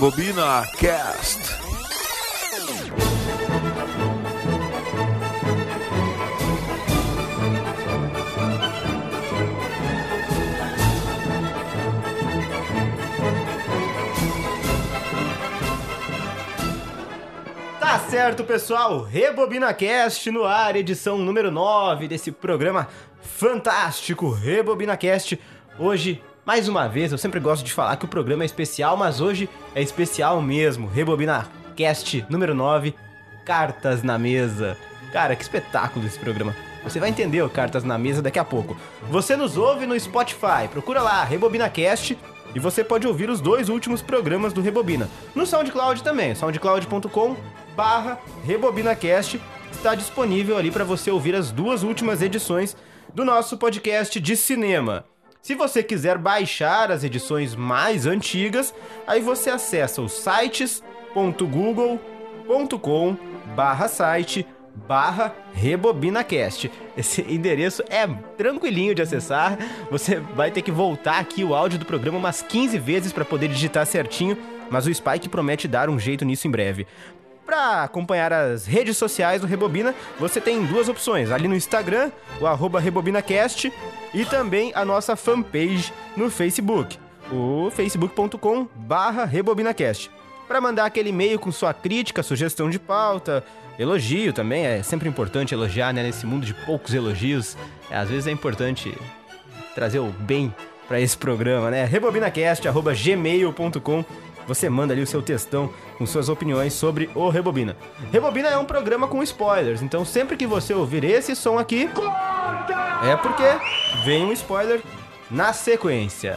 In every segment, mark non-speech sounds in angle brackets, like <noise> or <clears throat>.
Rebobina Cast. Tá certo, pessoal. Rebobina Cast no ar, edição número 9 desse programa fantástico Rebobina Cast. Hoje, mais uma vez, eu sempre gosto de falar que o programa é especial, mas hoje é especial mesmo. Rebobina Cast número 9, Cartas na Mesa. Cara, que espetáculo esse programa. Você vai entender o Cartas na Mesa daqui a pouco. Você nos ouve no Spotify, procura lá, Rebobina Cast, e você pode ouvir os dois últimos programas do Rebobina. No SoundCloud também, soundcloud.com barra RebobinaCast. Está disponível ali para você ouvir as duas últimas edições do nosso podcast de cinema. Se você quiser baixar as edições mais antigas, aí você acessa os sites.google.com barra site barra RebobinaCast. Esse endereço é tranquilinho de acessar. Você vai ter que voltar aqui o áudio do programa umas 15 vezes para poder digitar certinho, mas o Spike promete dar um jeito nisso em breve. Para acompanhar as redes sociais do Rebobina, você tem duas opções. Ali no Instagram, o RebobinaCast, e também a nossa fanpage no Facebook, o facebook.com barra RebobinaCast. Para mandar aquele e-mail com sua crítica, sugestão de pauta, elogio também, é sempre importante elogiar, né? Nesse mundo de poucos elogios, é, às vezes é importante trazer o bem para esse programa, né? rebobinacast.gmail.com você manda ali o seu textão com suas opiniões sobre o Rebobina. Rebobina é um programa com spoilers, então sempre que você ouvir esse som aqui, é porque vem um spoiler na sequência.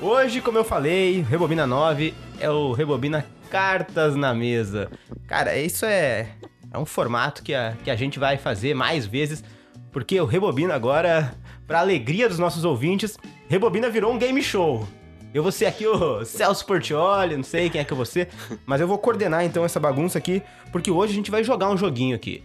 Hoje, como eu falei, Rebobina 9 é o Rebobina Cartas na Mesa. Cara, isso é, é um formato que a, que a gente vai fazer mais vezes, porque o Rebobina agora, para alegria dos nossos ouvintes, Rebobina virou um game show. Eu vou ser aqui o Celso Portioli, não sei quem é que eu vou ser, mas eu vou coordenar então essa bagunça aqui, porque hoje a gente vai jogar um joguinho aqui.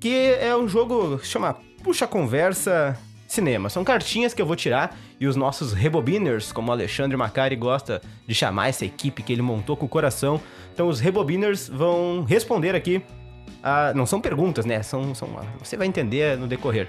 Que é um jogo que chama Puxa Conversa Cinema. São cartinhas que eu vou tirar e os nossos rebobiners, como o Alexandre Macari gosta de chamar essa equipe que ele montou com o coração. Então os rebobiners vão responder aqui. A... Não são perguntas, né? São, são... Você vai entender no decorrer.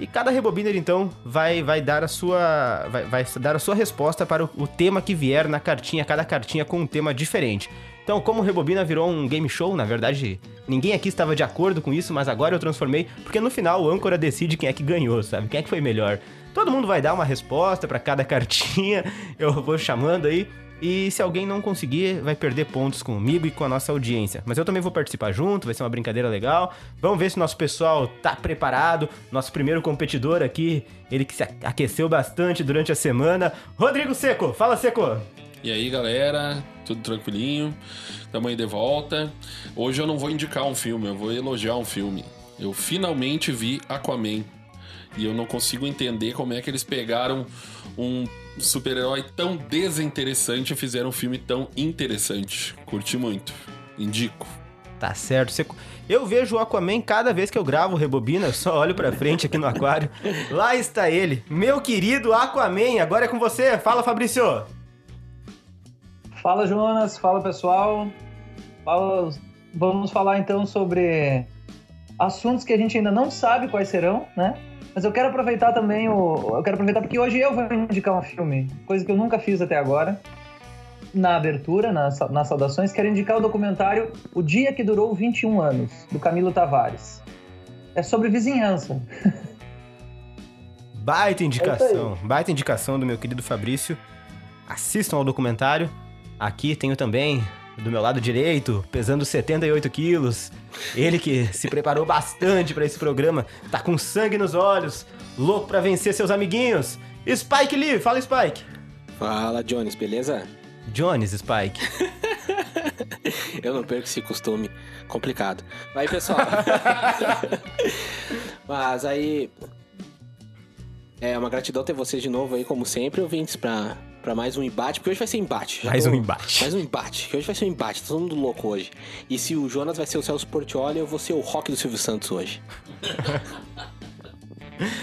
E cada rebobiner, então, vai, vai dar a sua. Vai, vai dar a sua resposta para o, o, tema que vier na cartinha, cada cartinha com um tema diferente. Então, como Rebobina virou um game show, na verdade, ninguém aqui estava de acordo com isso, mas agora eu transformei, porque no final o âncora decide quem é que ganhou, sabe? Quem é que foi melhor. Todo mundo vai dar uma resposta para cada <laughs> cartinha, eu vou chamando aí. E se alguém não conseguir, vai perder pontos comigo e com a nossa audiência. Mas eu também vou participar junto, vai ser uma brincadeira legal. Vamos ver se nosso pessoal tá preparado. Nosso primeiro competidor aqui, ele que se aqueceu bastante durante a semana. Rodrigo Seco, fala Seco! E aí galera, tudo tranquilinho? Tamo aí de volta. Hoje eu não vou indicar um filme, eu vou elogiar um filme. Eu finalmente vi Aquaman. E eu não consigo entender como é que eles pegaram um super-herói tão desinteressante e fizeram um filme tão interessante. Curti muito. Indico. Tá certo. Você... Eu vejo o Aquaman cada vez que eu gravo Rebobina, eu só olho pra frente aqui no aquário. Lá está ele, meu querido Aquaman. Agora é com você. Fala, Fabrício. Fala, Jonas. Fala, pessoal. Fala... Vamos falar então sobre assuntos que a gente ainda não sabe quais serão, né? Mas eu quero aproveitar também o. Eu quero aproveitar porque hoje eu vou indicar um filme, coisa que eu nunca fiz até agora. Na abertura, nas, nas saudações, quero indicar o documentário O Dia que Durou 21 Anos, do Camilo Tavares. É sobre vizinhança. <laughs> Baita indicação, é baita indicação do meu querido Fabrício. Assistam ao documentário. Aqui tenho também do meu lado direito, pesando 78 quilos. Ele que se preparou bastante para esse programa, tá com sangue nos olhos, louco para vencer seus amiguinhos. Spike Lee, fala Spike. Fala Jones, beleza? Jones, Spike. <laughs> Eu não perco esse costume complicado. Vai, pessoal. <laughs> Mas aí. É uma gratidão ter vocês de novo aí, como sempre, ouvintes, pra para mais um embate, porque hoje vai ser embate. Já mais tô... um embate. Mais um embate, que hoje vai ser um embate, tá todo mundo louco hoje. E se o Jonas vai ser o Celso Portioli, eu vou ser o Rock do Silvio Santos hoje. <laughs>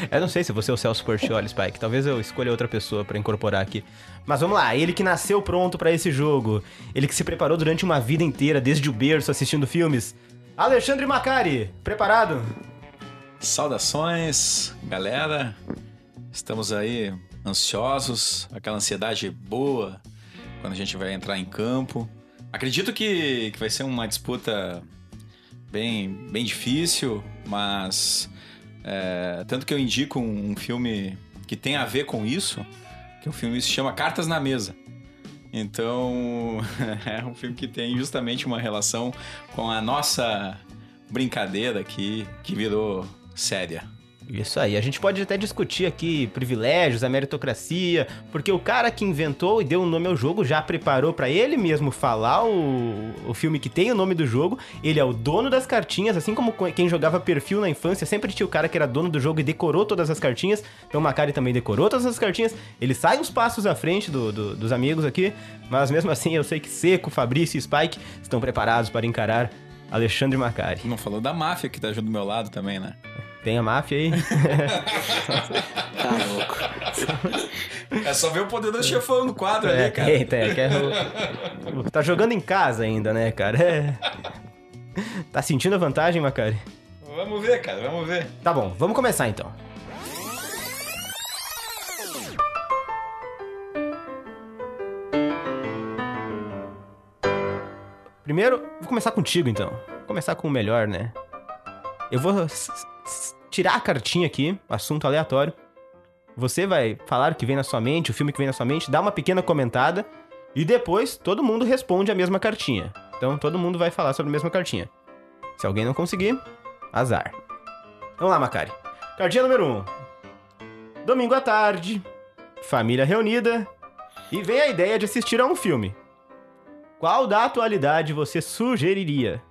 Eu não sei se você é o Celso Portioli, Spike. Talvez eu escolha outra pessoa pra incorporar aqui. Mas vamos lá, ele que nasceu pronto pra esse jogo. Ele que se preparou durante uma vida inteira, desde o berço, assistindo filmes. Alexandre Macari, preparado? Saudações, galera. Estamos aí ansiosos, aquela ansiedade boa quando a gente vai entrar em campo. Acredito que, que vai ser uma disputa bem, bem difícil, mas é, tanto que eu indico um, um filme que tem a ver com isso, que o filme se chama Cartas na Mesa. Então, <laughs> é um filme que tem justamente uma relação com a nossa brincadeira aqui, que virou séria. Isso aí, a gente pode até discutir aqui privilégios, a meritocracia, porque o cara que inventou e deu o um nome ao jogo já preparou para ele mesmo falar o, o filme que tem o nome do jogo. Ele é o dono das cartinhas, assim como quem jogava perfil na infância, sempre tinha o cara que era dono do jogo e decorou todas as cartinhas. Então o Macari também decorou todas as cartinhas. Ele sai uns passos à frente do, do, dos amigos aqui, mas mesmo assim eu sei que Seco, Fabrício e Spike estão preparados para encarar Alexandre Macari. Não falou da máfia que tá junto do meu lado também, né? Tem a máfia aí. <laughs> Tá louco. É só ver o poder do chefão no quadro É, ali, cara. tem, tem. que é o- tá jogando em casa ainda, né, cara? É. Tá sentindo a vantagem, Macari? Vamos ver, cara, vamos ver. Tá bom, vamos começar então. Primeiro, vou começar contigo então. Vou começar com o melhor, né? Eu vou tirar a cartinha aqui, assunto aleatório. Você vai falar o que vem na sua mente, o filme que vem na sua mente, dá uma pequena comentada e depois todo mundo responde a mesma cartinha. Então todo mundo vai falar sobre a mesma cartinha. Se alguém não conseguir, azar. Vamos lá, Macari. Cartinha número 1. Um. Domingo à tarde, família reunida e vem a ideia de assistir a um filme. Qual da atualidade você sugeriria?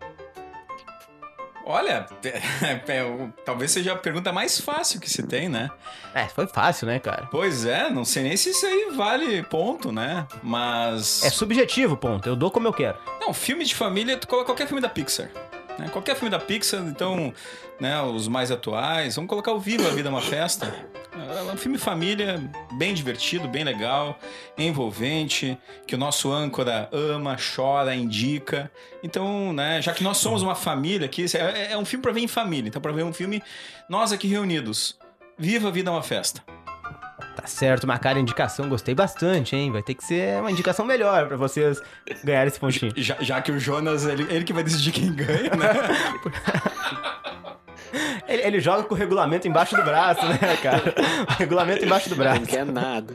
Olha, <laughs> é, talvez seja a pergunta mais fácil que se tem, né? É, foi fácil, né, cara? Pois é, não sei nem se isso aí vale ponto, né? Mas. É subjetivo, ponto. Eu dou como eu quero. Não, filme de família, tu coloca qualquer filme da Pixar. Né? Qualquer filme da Pixar, então, né, os mais atuais. Vamos colocar o Viva a Vida é uma Festa. É um filme família, bem divertido, bem legal, envolvente, que o nosso âncora ama, chora, indica. Então, né, já que nós somos uma família aqui, é, é um filme pra ver em família. Então, pra ver um filme, nós aqui reunidos. Viva a Vida é uma Festa. Tá certo, Macari, indicação, gostei bastante, hein? Vai ter que ser uma indicação melhor pra vocês ganharem esse pontinho. Já, já que o Jonas, ele, ele que vai decidir quem ganha, né? <laughs> Ele, ele joga com o regulamento embaixo do braço, né, cara? O regulamento embaixo do braço. Não quer nada.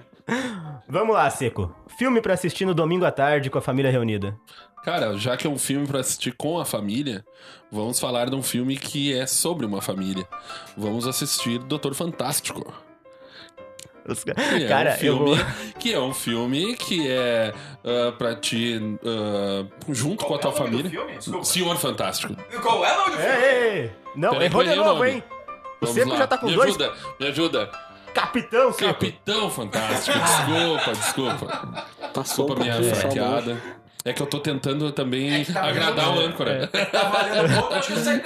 Vamos lá, Seco. Filme pra assistir no domingo à tarde com a família reunida. Cara, já que é um filme pra assistir com a família, vamos falar de um filme que é sobre uma família. Vamos assistir Doutor Fantástico. Os- Que é Cara, um filme, eu vou... <laughs> que é um filme que é ah, pra ti ah, junto com a tua família. Senhor Fantástico. Qual é o nome do Ei, ei, ei. Não, Peraí, errou de o novo, hein? O Seco já tá com me dois. ajuda, me ajuda. Capitão, Seco. Capitão Fantástico. Desculpa, desculpa. Passou Desculpa um minha só franqueada. É que eu tô tentando também agradar o âncora. Tá valendo ponto, acho que você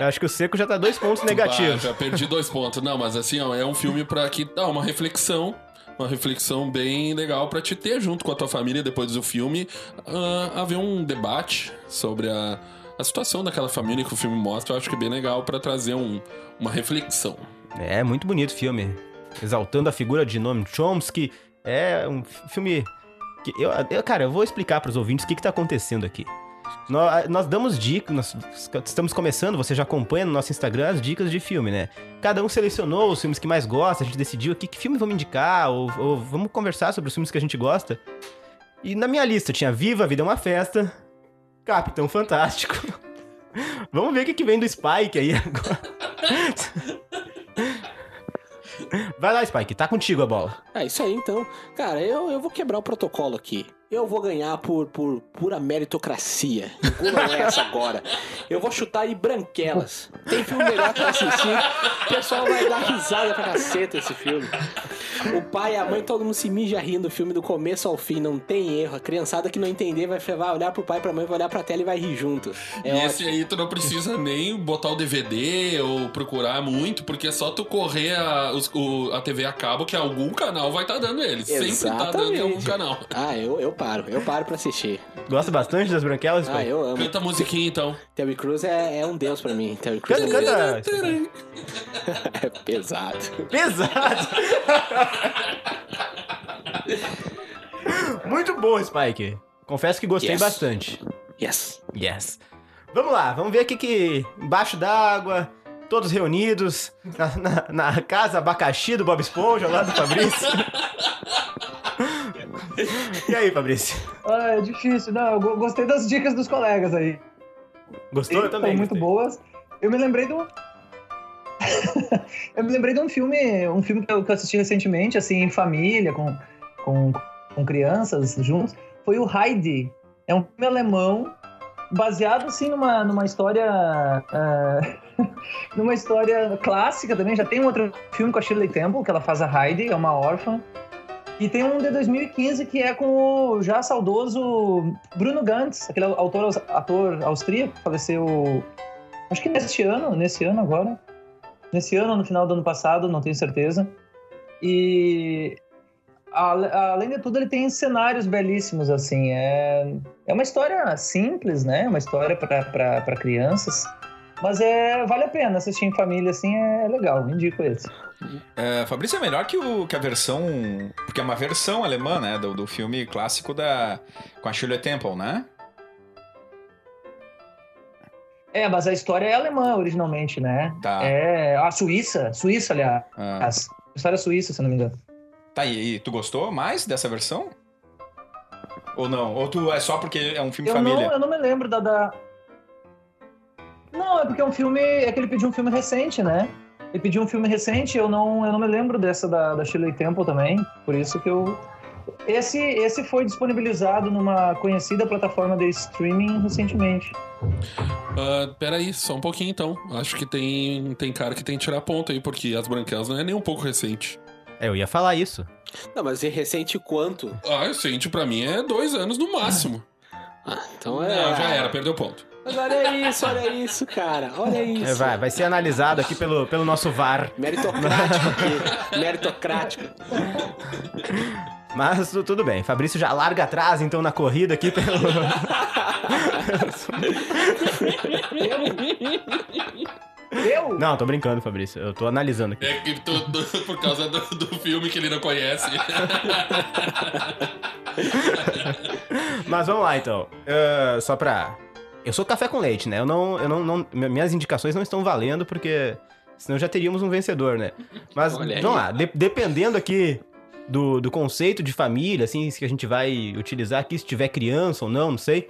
acho que o Seco já tá dois pontos negativos. Já perdi dois pontos. Não, mas assim, ó, é um filme pra que dá uma reflexão. Uma reflexão bem legal pra te ter junto com a tua família depois do filme. ah, haver um debate sobre a, a situação daquela família que o filme mostra. Eu acho que é bem legal pra trazer um, uma reflexão. É, muito bonito o filme. Exaltando a figura de Noam Chomsky. É um filme eu, eu- cara, eu vou explicar pros ouvintes o que que tá acontecendo aqui. Nós, nós damos dicas, nós estamos começando, você já acompanha no nosso Instagram as dicas de filme, né? Cada um selecionou os filmes que mais gosta, a gente decidiu aqui que filme vamos indicar, ou, ou vamos conversar sobre os filmes que a gente gosta. E na minha lista tinha Viva, a Vida é uma Festa, Capitão Fantástico. <laughs> vamos ver o que, que vem do Spike aí agora. <laughs> Vai lá, Spike, tá contigo a bola. É isso aí, então. Cara, eu, eu vou quebrar o protocolo aqui. Eu vou ganhar por, por pura meritocracia. Engulam essa agora. Eu vou chutar aí branquelas. Tem filme melhor pra assistir. O pessoal vai dar risada pra caceta esse filme. O pai e a mãe, todo mundo se mija rindo do filme do começo ao fim, não tem erro. A criançada que não entender vai, vai olhar pro pai e pra mãe, vai olhar pra tela e vai rir junto. É e esse aí tu não precisa <laughs> nem botar o DVD ou procurar muito, porque é só tu correr a, os- o- a TV a cabo que algum canal vai estar dando ele. Sempre tá dando em algum Exatamente. canal. Ah, eu, eu paro, eu paro pra assistir. Gosta bastante das branquelas? Ah, Spike? eu amo. Canta a musiquinha então. Terry Crews é, é um deus pra mim. Terry Crews Canta, é, canta. <laughs> é pesado. Pesado. <laughs> Muito bom, Spike. Confesso que gostei Yes. bastante. Yes. Yes. Vamos lá, vamos ver aqui que embaixo d'água, todos reunidos, na, na- na casa abacaxi do Bob Esponja, lá do Fabrício. <laughs> e aí, Fabrício? Ah, é difícil. Não, eu go- gostei das dicas dos colegas aí. Gostou? Eu também. muito gostei. boas. Eu me lembrei do. <laughs> eu me lembrei de um filme, um filme que eu, que eu assisti recentemente, assim, em família, com, com, com crianças juntos. Foi o Heidi. É um filme alemão, baseado, assim, numa, numa história. ah, <laughs> numa história clássica também. Já tem um outro filme com a Shirley Temple, que ela faz a Heidi, é uma órfã. E tem um de 2015 que é com o já saudoso Bruno Gantz, aquele autor, ator austríaco faleceu, acho que neste ano, nesse ano agora. Nesse ano, no final do ano passado, não tenho certeza. E além de tudo, ele tem cenários belíssimos, assim. É, é uma história simples, né? Uma história para crianças. Mas é, vale a pena assistir em família, assim, é legal. Indico esse. É, Fabrício é melhor que, o, que a versão. Porque é uma versão alemã, né? Do, do filme clássico da. Com a Shirley Temple, né? É, mas a história é alemã originalmente, né? Tá. É a Suíça, Suíça, aliás. Ah. A história é suíça, se não me engano. Tá, e, e tu gostou mais dessa versão? Ou não? Ou tu é só porque é um filme Eu família? não, eu não me lembro da, da. Não, é porque é um filme. É que ele pediu um filme recente, né? Ele pediu um filme recente, eu não, eu não me lembro dessa da, da Shirley Temple também. Por isso que eu. Esse, esse foi disponibilizado numa conhecida plataforma de streaming recentemente. Ah, peraí, só um pouquinho então. Acho que tem, tem cara que tem que tirar ponto aí, porque as branquelas não é nem um pouco recente. É, eu ia falar isso. Não, mas e recente quanto? Ah, recente pra mim é dois anos no máximo. Ah, então é. Não, já era, perdeu ponto. Mas olha isso, olha isso, cara. Olha isso. É, vai, vai ser analisado aqui pelo, pelo nosso VAR. Meritocrático aqui. Meritocrático. <laughs> Mas tu- tudo bem. Fabrício já larga atrás, então, na corrida aqui pelo. <laughs> Eu? Não, tô brincando, Fabrício. Eu tô analisando aqui. É que tu, tu- por causa do, do filme que ele não conhece. <laughs> Mas vamos lá, então. Ah, só pra. Eu sou café com leite, né? Eu não, eu não, não- mi- Minhas indicações não estão valendo, porque senão já teríamos um vencedor, né? Mas Olha aí. vamos lá, de- dependendo aqui do, do conceito de família, assim, que a gente vai utilizar aqui, se tiver criança ou não, não sei.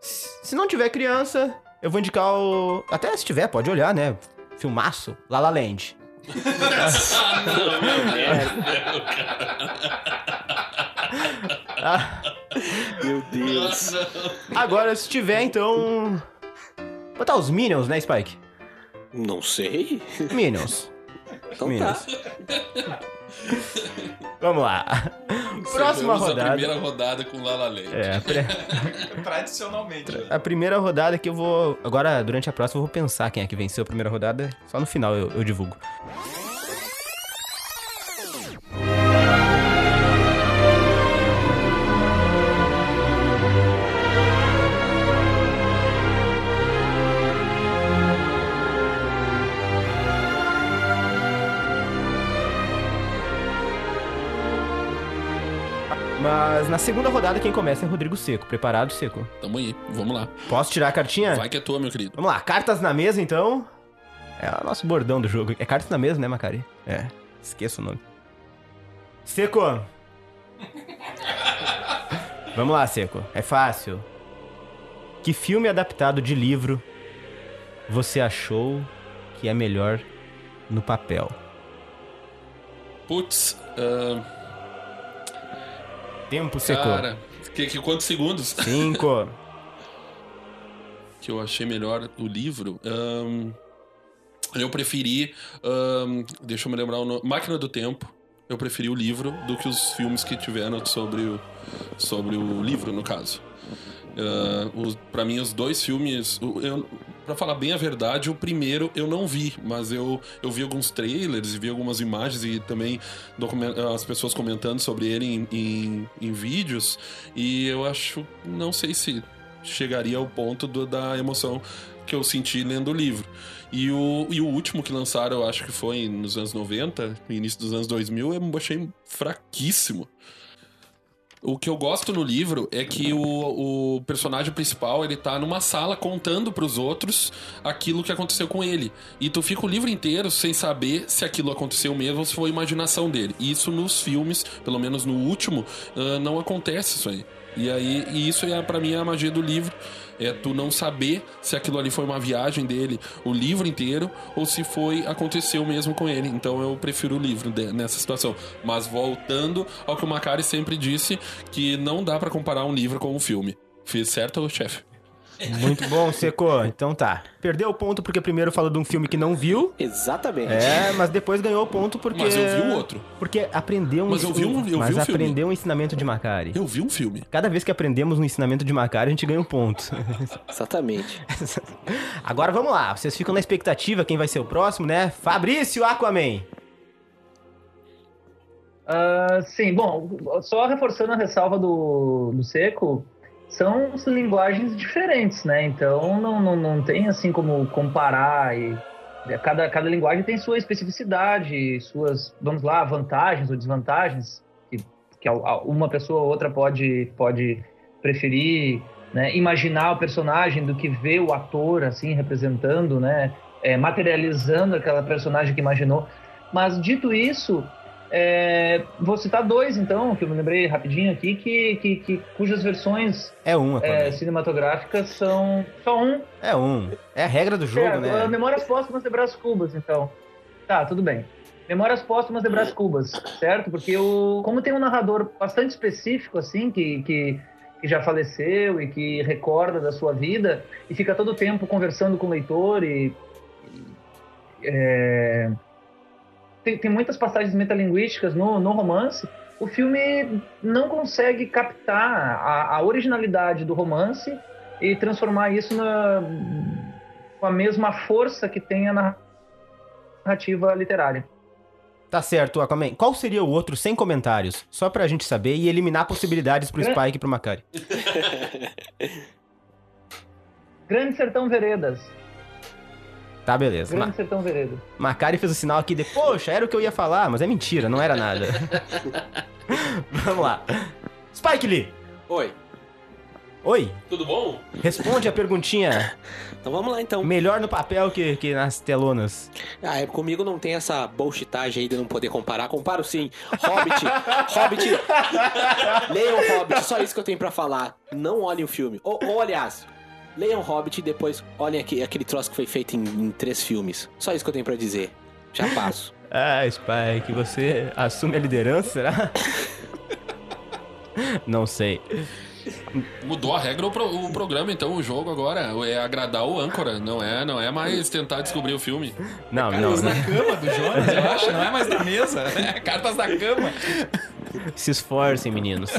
Se não tiver criança, eu vou indicar o. Até se tiver, pode olhar, né? Filmaço, La La Land. Ah, <laughs> Meu Deus. agora, se tiver, então. Botar os Minions, né, Spike? Não sei. Minions. Então Minions. tá. <laughs> Vamos lá. Próxima rodada. A primeira rodada com Lala Land. É, a, <laughs> pri- Tradicionalmente. né? a primeira rodada que eu vou. Agora, durante a próxima, eu vou pensar quem é que venceu a primeira rodada. Só no final eu, eu divulgo. Mas na segunda rodada, quem começa é Rodrigo Seco. Preparado, Seco? Tamo aí, vamos lá. Posso tirar a cartinha? Vai que é tua, meu querido. Vamos lá, cartas na mesa então. É o nosso bordão do jogo. É cartas na mesa, né, Macari? É, esqueça o nome. Seco! <laughs> Vamos lá, Seco. É fácil. Que filme adaptado de livro você achou que é melhor no papel? Putz, ah, Tempo, Seco. cara, que, que, quantos segundos Cinco. <laughs> que eu achei melhor o livro? Ahn, eu preferi, ahn, deixa eu me lembrar o nome, Máquina do Tempo. eu preferi o livro do que os filmes que tiveram sobre o, sobre o livro, no caso. Uh, para mim, os dois filmes. Eu, para falar bem a verdade, o primeiro eu não vi, mas eu, eu vi alguns trailers e vi algumas imagens e também as pessoas comentando sobre ele em, em, em, vídeos. E eu acho. Não sei se chegaria ao ponto do, da emoção que eu senti lendo o livro. E o, e o último que lançaram, eu acho que foi nos anos 90, no início dos anos 2000, eu achei fraquíssimo. O que eu gosto no livro é que o, o personagem principal ele tá numa sala contando para os outros aquilo que aconteceu com ele. E tu fica o livro inteiro sem saber se aquilo aconteceu mesmo ou se foi imaginação dele. E isso nos filmes, pelo menos no último, uh, não acontece isso aí. E aí, e isso é para mim é a magia do livro é tu não saber se aquilo ali foi uma viagem dele, o livro inteiro, ou se foi aconteceu mesmo com ele. Então eu prefiro o livro nessa situação. Mas voltando ao que o Macari sempre disse, que não dá para comparar um livro com um filme. Fiz certo, chefe? Muito bom, Seco. Então tá. Perdeu o ponto porque primeiro falou de um filme que não viu. Exatamente. É, mas depois ganhou o ponto porque. Mas eu vi o outro. Porque aprendeu um Mas eu vi um, eu mas vi um aprendeu filme. um ensinamento de Macari. Eu vi um filme. Cada vez que aprendemos um ensinamento de Macari, a gente ganha um ponto. Exatamente. <laughs> Agora vamos lá. Vocês ficam na expectativa quem vai ser o próximo, né? Fabrício Aquaman. Uh, sim, bom, só reforçando a ressalva do, do Seco, são linguagens diferentes, né? Então não, não, não tem assim como comparar e cada, cada linguagem tem sua especificidade, suas, vamos lá, vantagens ou desvantagens que, que uma pessoa ou outra pode, pode preferir, né? Imaginar o personagem do que ver o ator assim representando, né? É, materializando aquela personagem que imaginou. Mas dito isso, é, vou citar dois, então, que eu me lembrei rapidinho aqui, que, que, que cujas versões é uma, é, cinematográficas são só um. É um. É a regra do jogo, é, né? Memórias Póstumas de Brás Cubas, então. Tá, tudo bem. Memórias Póstumas de Brás Cubas, certo? Porque o, como tem um narrador bastante específico, assim, que, que, que já faleceu e que recorda da sua vida e fica todo o tempo conversando com o leitor e... É, tem, tem muitas passagens metalinguísticas no, no romance, o filme não consegue captar a, a originalidade do romance e transformar isso na, com a mesma força que tem a narrativa literária. Tá certo, Aquaman. Qual seria o outro sem comentários? Só pra gente saber e eliminar possibilidades pro Spike e pro Macari. <laughs> Grande Sertão Veredas. Tá, beleza. Grande Ma Sertão Veredas. Macari fez o sinal aqui de, poxa, era o que eu ia falar, mas é mentira, não era nada. <laughs> Vamos lá. Spike Lee. Oi. Oi. Tudo bom? Responde a perguntinha. <laughs> Então vamos lá, então. Melhor no papel que, que nas telonas. Ah, é, comigo não tem essa bullshitagem aí de não poder comparar. Comparo sim. Hobbit. <laughs> Hobbit. Leiam Hobbit. Só isso que eu tenho pra falar. Não olhem o filme. Ou, ou aliás, leiam Hobbit e depois olhem aqui, aquele troço que foi feito em, em três filmes. Só isso que eu tenho pra dizer. Já <laughs> passo. ah, Spike, você assume a liderança, será? não sei. Mudou a regra o, pro, o, programa, então, o jogo agora é agradar o âncora, não é, não é mais tentar descobrir o filme. Não, é não. na cama do Jonas, eu acho, não é mais na mesa, <laughs> é cartas na cama. Se esforcem, meninos.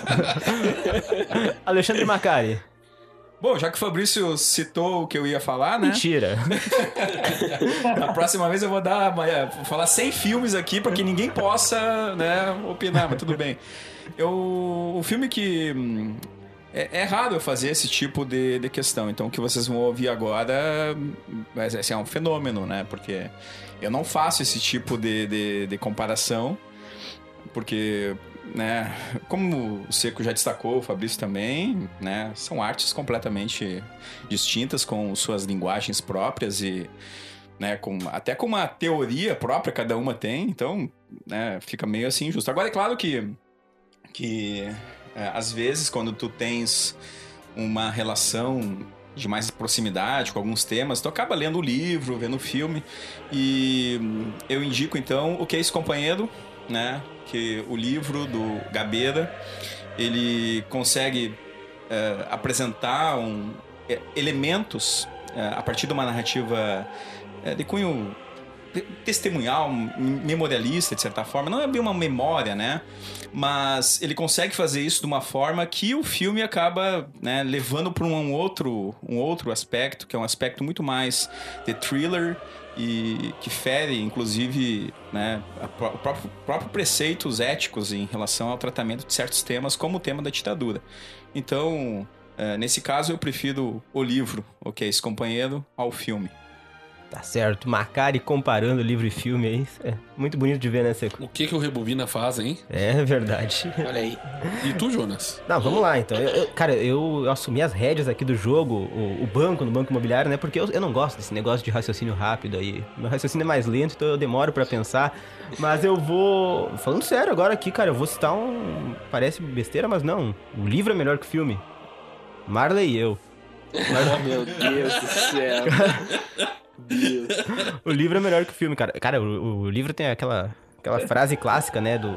<laughs> Alexandre Macari. Bom, já que o Fabrício citou o que eu ia falar, né? Mentira. <laughs> Na próxima vez eu vou dar, vou falar 100 filmes aqui para que ninguém possa, né, opinar, mas tudo bem. Eu, o filme que hum, é, é raro eu fazer esse tipo de, de questão. Então, o que vocês vão ouvir agora assim, é um fenômeno, né? Porque eu não faço esse tipo de, de, de comparação, porque, né? Como o Seco já destacou, o Fabrício também, né? São artes completamente distintas, com suas linguagens próprias e né, com, até com uma teoria própria cada uma tem, então né, fica meio assim injusto. Agora é claro que, que é, às vezes, quando tu tens uma relação de mais proximidade com alguns temas, tu acaba lendo o livro, vendo o filme. E eu indico então o Que é esse companheiro, né? Que o livro do Gabeira ele consegue é, apresentar um, é, elementos é, a partir de uma narrativa é, de cunho te- testemunhal, memorialista, de certa forma. Não é bem uma memória, né? Mas ele consegue fazer isso de uma forma que o filme acaba né, levando para um outro, um outro aspecto, que é um aspecto muito mais de thriller e que fere, inclusive, né, o próprio, próprio preceitos éticos em relação ao tratamento de certos temas, como o tema da ditadura. Então, eh, nesse caso, eu prefiro o livro, ok, esse companheiro, ao filme. Tá certo. Macari comparando livro e filme aí. isso É muito bonito de ver, né, Seco? O que que o Rebobina faz, hein? É verdade. <laughs> Olha aí. E tu, Jonas? Não, vamos lá então. Eu- eu- cara, eu assumi as rédeas aqui do jogo, o, o banco, no banco imobiliário, né? Porque eu, eu não gosto desse negócio de raciocínio rápido aí. Meu raciocínio é mais lento, então eu demoro pra pensar. Mas eu vou. Falando sério agora aqui, cara, eu vou citar um. Parece besteira, mas não. O livro é melhor que o filme. Marley e eu. Oh, <laughs> meu Deus do céu. <laughs> Deus. <laughs> O livro é melhor que o filme, cara. Cara, o, o livro tem aquela, aquela frase clássica, né? Do.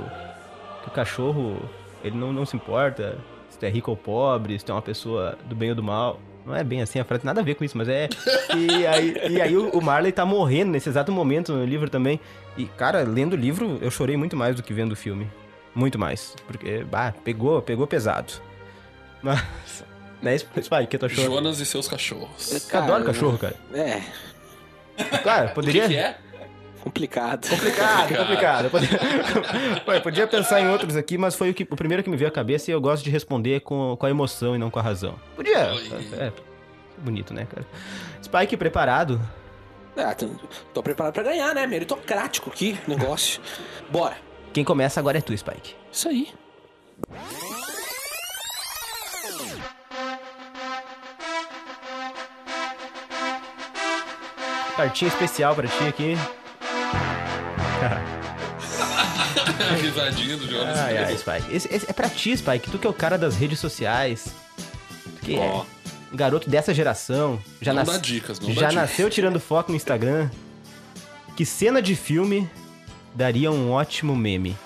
Que o cachorro, ele não, não se importa se tu é rico ou pobre, se tu é uma pessoa do bem ou do mal. Não é bem assim a frase, nada a ver com isso, mas é. E aí, e aí o, Marley tá morrendo nesse exato momento no livro também. E, cara, lendo o livro, eu chorei muito mais do que vendo o filme. Muito mais. Porque, bah, pegou, pegou pesado. Mas. <laughs> Né, Spike, que tu achou? Jonas e seus cachorros. Eu adoro cachorro, cara. É, Cara, O que, poderia. que é? complicado. Complicado, complicado. Podia... <laughs> Podia pensar em outros aqui, mas foi o, que, o primeiro que me veio à cabeça e eu gosto de responder com, com a emoção e não com a razão. Podia. Oi. É, bonito, né, cara? Spike, preparado? Ah, tô, tô preparado pra ganhar, né? Meritocrático aqui, negócio. <laughs> Bora. Quem começa agora é tu, Spike. Isso aí. Cartinha especial pra ti aqui. A <laughs> risadinha do Jonas. Ai, ai, Spike. Esse, esse é pra ti, Spike. Tu que é o cara das redes sociais. Tu que Ó. é um garoto dessa geração. Já, Não nas- dá dicas, não já dá nasceu dicas. tirando foto no Instagram. Que cena de filme daria um ótimo meme?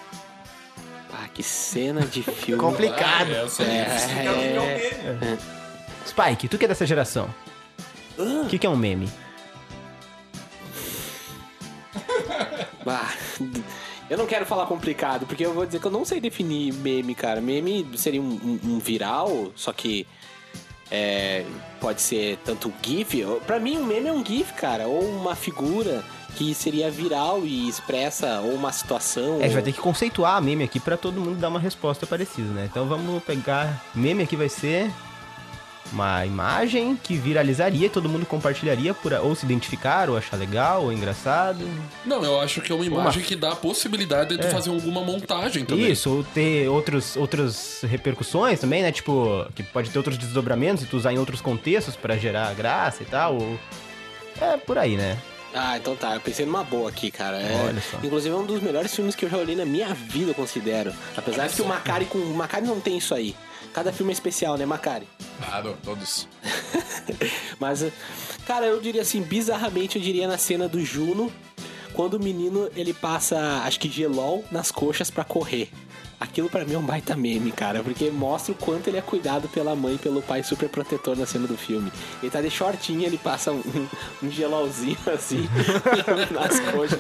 Ah, que cena de <laughs> filme. Complicado. Ah, essa aí. É, Spike, tu que é dessa geração. O que, que é um meme? Ah, <laughs> eu não quero falar complicado, porque eu vou dizer que eu não sei definir meme, cara. Meme seria um, um- um viral, só que é, pode ser tanto GIF. Pra mim, um meme é um GIF, cara, ou uma figura que seria viral e expressa ou uma situação. É, a gente vai ter que conceituar a meme aqui pra todo mundo dar uma resposta parecida, né? Então vamos pegar. Meme aqui vai ser uma imagem que viralizaria, todo mundo compartilharia por ou se identificar, ou achar legal, ou engraçado. Não, eu acho que é uma imagem que dá a possibilidade de tu É. fazer alguma montagem também. Isso, ou ter outros, outras repercussões também, né? Tipo, que pode ter outros desdobramentos e tu usar em outros contextos pra gerar graça e tal. Ou... É por aí, né? Ah, então tá. Eu pensei numa boa aqui, cara. É, Olha só. Inclusive é um dos melhores filmes que eu já olhei na minha vida, eu considero. Apesar Olha que o só. Macari com o Macari não tem isso aí. Cada filme é especial, né, Macari? Claro, todos. <laughs> Mas, cara, eu diria assim, bizarramente, eu diria na cena do Juno, quando o menino ele passa, acho que gelol nas coxas pra correr. Aquilo pra mim é um baita meme, cara, porque mostra o quanto ele é cuidado pela mãe e pelo pai super protetor na cena do filme. Ele tá de shortinho, ele passa um, um gelolzinho <laughs> assim nas <laughs> coxas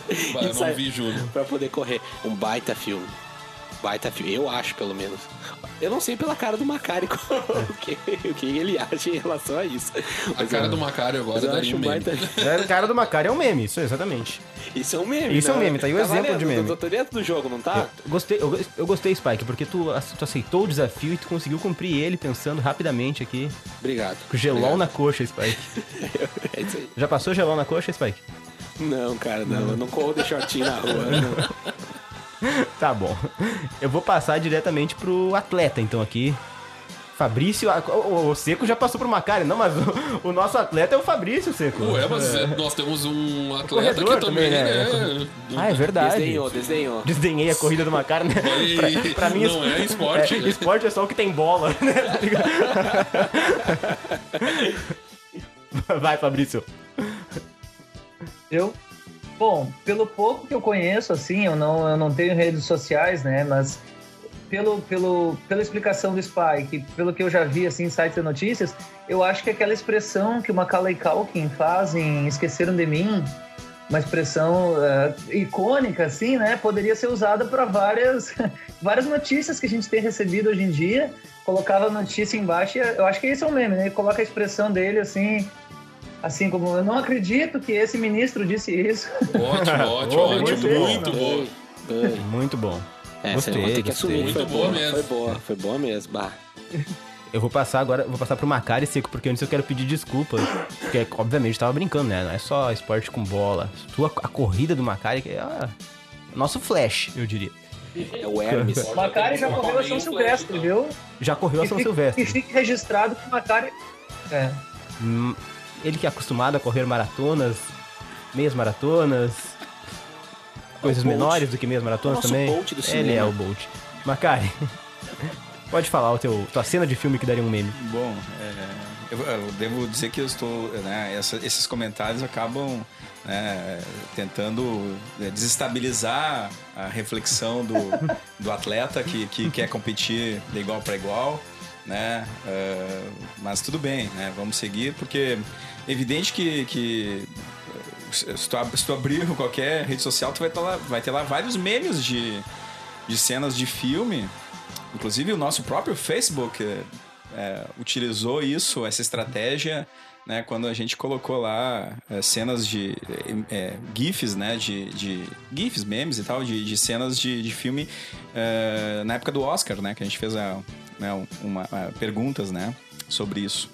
sai não vi Júnior. pra poder correr. Um baita filme. Baita filme, eu acho pelo menos. Eu não sei pela cara do Macari <laughs> o que, o que ele acha em relação a isso. A Mas cara eu- do Macário agora eu acho um um meme. baita. É, O cara do Macari é um meme, isso, exatamente. Isso é um meme. Isso é um né? meme, tá aí o exemplo valendo, de meme. Eu tô dentro do jogo, não tá? Eu gostei, eu, eu gostei, Spike, porque tu, tu aceitou o desafio e tu conseguiu cumprir ele pensando rapidamente aqui. Obrigado. Com gelol na coxa, Spike. <laughs> É isso aí. Já passou gelol na coxa, Spike? Não, cara, não. Eu não corro de shortinho na rua. <laughs> não. <laughs> Tá bom. Eu vou passar diretamente pro atleta, então, aqui. Fabrício. O, o Seco já passou pro Macari, não, mas o, o nosso atleta é o Fabrício, Seco. Ué, mas é, nós temos um atleta aqui também, também, né? né? Ah, é verdade. Desdenhou, desdenhou. Desdenhei a corrida do Macari, né? E <laughs> Pra mim, não é esporte, é, né? esporte é só o que tem bola, <laughs> né? Tá ligado? Vai, Fabrício. Eu? Bom, pelo pouco que eu conheço, assim, eu não, eu não tenho redes sociais, né? Mas pelo, pelo, pela explicação do Spike, pelo que eu já vi, assim, em sites de notícias, eu acho que aquela expressão que o Macaulay Culkin faz em Esqueceram de Mim, uma expressão uh, icônica, assim, né? Poderia ser usada para várias, <laughs> várias notícias que a gente tem recebido hoje em dia. Colocava a notícia embaixo, eu acho que esse é um meme, né? Ele coloca a expressão dele assim, assim como eu não acredito que esse ministro disse isso. Ótimo, <laughs> ótimo, Boa, ótimo. gostei. Muito bom. Muito bom. É, Gostei, ter que gostei. assumir que foi Muito boa boa, mesmo. Foi boa, foi boa mesmo. Bah. <laughs> Eu vou passar agora, vou passar pro Macari seco, porque antes eu quero pedir desculpas. Porque, obviamente, tava brincando, né? Não é só esporte com bola. Tua, a corrida do Macari que é ah, nosso flash, eu diria. É o Hermes. O <laughs> Macari já correu a São Silvestre, viu? Já correu a São Silvestre. E fique registrado que o Macari. É. Hum, Ele que é acostumado a correr maratonas, meias maratonas, coisas Bolt. menores do que meias maratonas É o nosso também. Bolt do Ele cinema. é o Bolt. Macari, <laughs> pode falar o teu, tua cena de filme que daria um meme. Bom, é, eu, eu devo dizer que eu estou, né, essa- esses comentários acabam né, tentando é, desestabilizar a reflexão do, <laughs> do atleta que, que quer competir de igual para igual, né? é, mas tudo bem, né? Vamos seguir porque é evidente que, que se tu, se tu abrir <laughs> qualquer rede social, tu vai ter lá, vai ter lá vários memes de, de cenas de filme. Inclusive o nosso próprio Facebook é, é, utilizou isso, essa estratégia, né, quando a gente colocou lá é, cenas de é, GIFs, né, de, de GIFs, memes e tal, de, de cenas de, de filme é, na época do Oscar, né, que a gente fez a, né, uma, a- perguntas, né, sobre isso.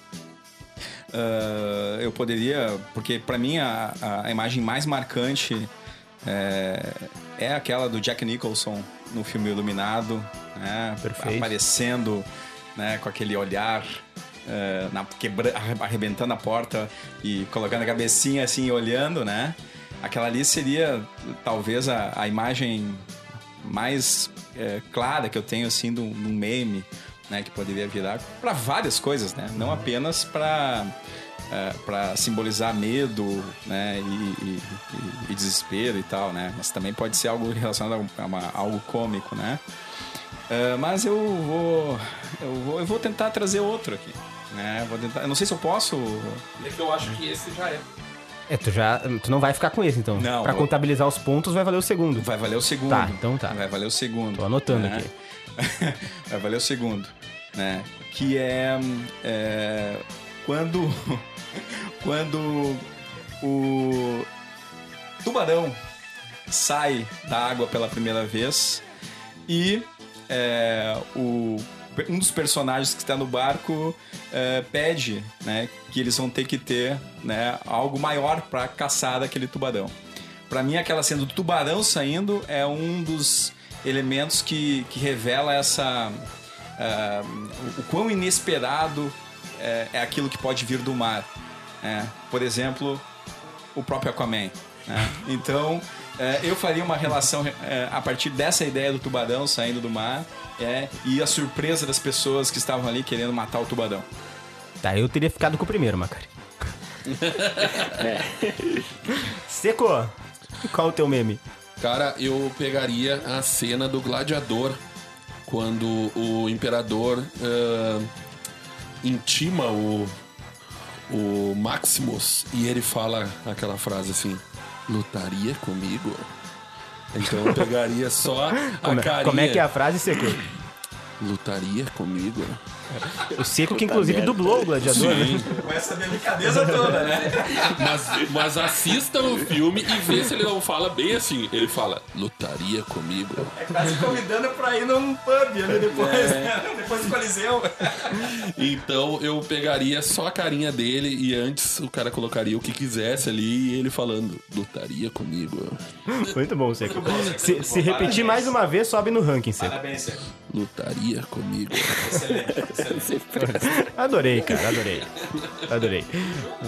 Ah, eu poderia, porque para mim a, a imagem mais marcante é, é aquela do Jack Nicholson no filme Iluminado, né? Perfeito. Aparecendo né, com aquele olhar, é, na, quebra, arrebentando a porta e colocando a cabecinha assim e olhando, né? Aquela ali seria talvez a, a imagem mais é, clara que eu tenho assim de um meme, né, que poderia virar para várias coisas, né? Não apenas para para simbolizar medo, né, e, e- e- e desespero e tal, né? Mas também pode ser algo relacionado a, uma- algo cômico, né? É, mas eu vou, eu vou eu vou tentar trazer outro aqui, né? Vou tentar, eu não sei se eu posso. É que eu acho que esse já é. É, tu já. Tu não vai ficar com esse, então. Não, Pra eu- contabilizar os pontos, vai valer o segundo. Vai valer o segundo. Tá, então tá. Vai valer o segundo. Tô anotando né? aqui. <laughs> Vai valer o segundo, né? Que é, é, quando <laughs> quando o tubarão sai da água pela primeira vez e é, o, um dos personagens que está no barco é, pede né, que eles vão ter que ter né, algo maior para caçar aquele tubarão. Para mim, aquela cena do tubarão saindo é um dos elementos que, que revela essa ah, o, o quão inesperado é, é aquilo que pode vir do mar. né? Por exemplo, o próprio Aquaman. né? <laughs> Então, é, eu faria uma relação é, a partir dessa ideia do tubarão saindo do mar e a surpresa das pessoas que estavam ali querendo matar o tubarão. Tá, eu teria ficado com o primeiro, Macari. <laughs> Seco! Qual o teu meme? Cara, eu pegaria a cena do gladiador quando o imperador ah, intima o, o Maximus e ele fala aquela frase assim: lutaria comigo? Então eu pegaria só a Como, é- carinha. como é que é a frase, Seco? <clears throat> Lutaria comigo? O Seco que inclusive merda. dublou o gladiador. né? Com essa delicadeza toda, né? Mas, mas assista o filme e vê se ele não fala bem assim. Ele fala, lutaria comigo? Tá se convidando pra ir num pub ali depois, depois do Coliseu. Então eu pegaria só a carinha dele e antes o cara colocaria o que quisesse ali e ele falando, lutaria comigo? Muito bom, Seco. Se, se repetir mais uma vez, sobe no ranking, Seco. Parabéns, Seco. Lutaria comigo? <laughs> Adorei, cara, adorei. Adorei.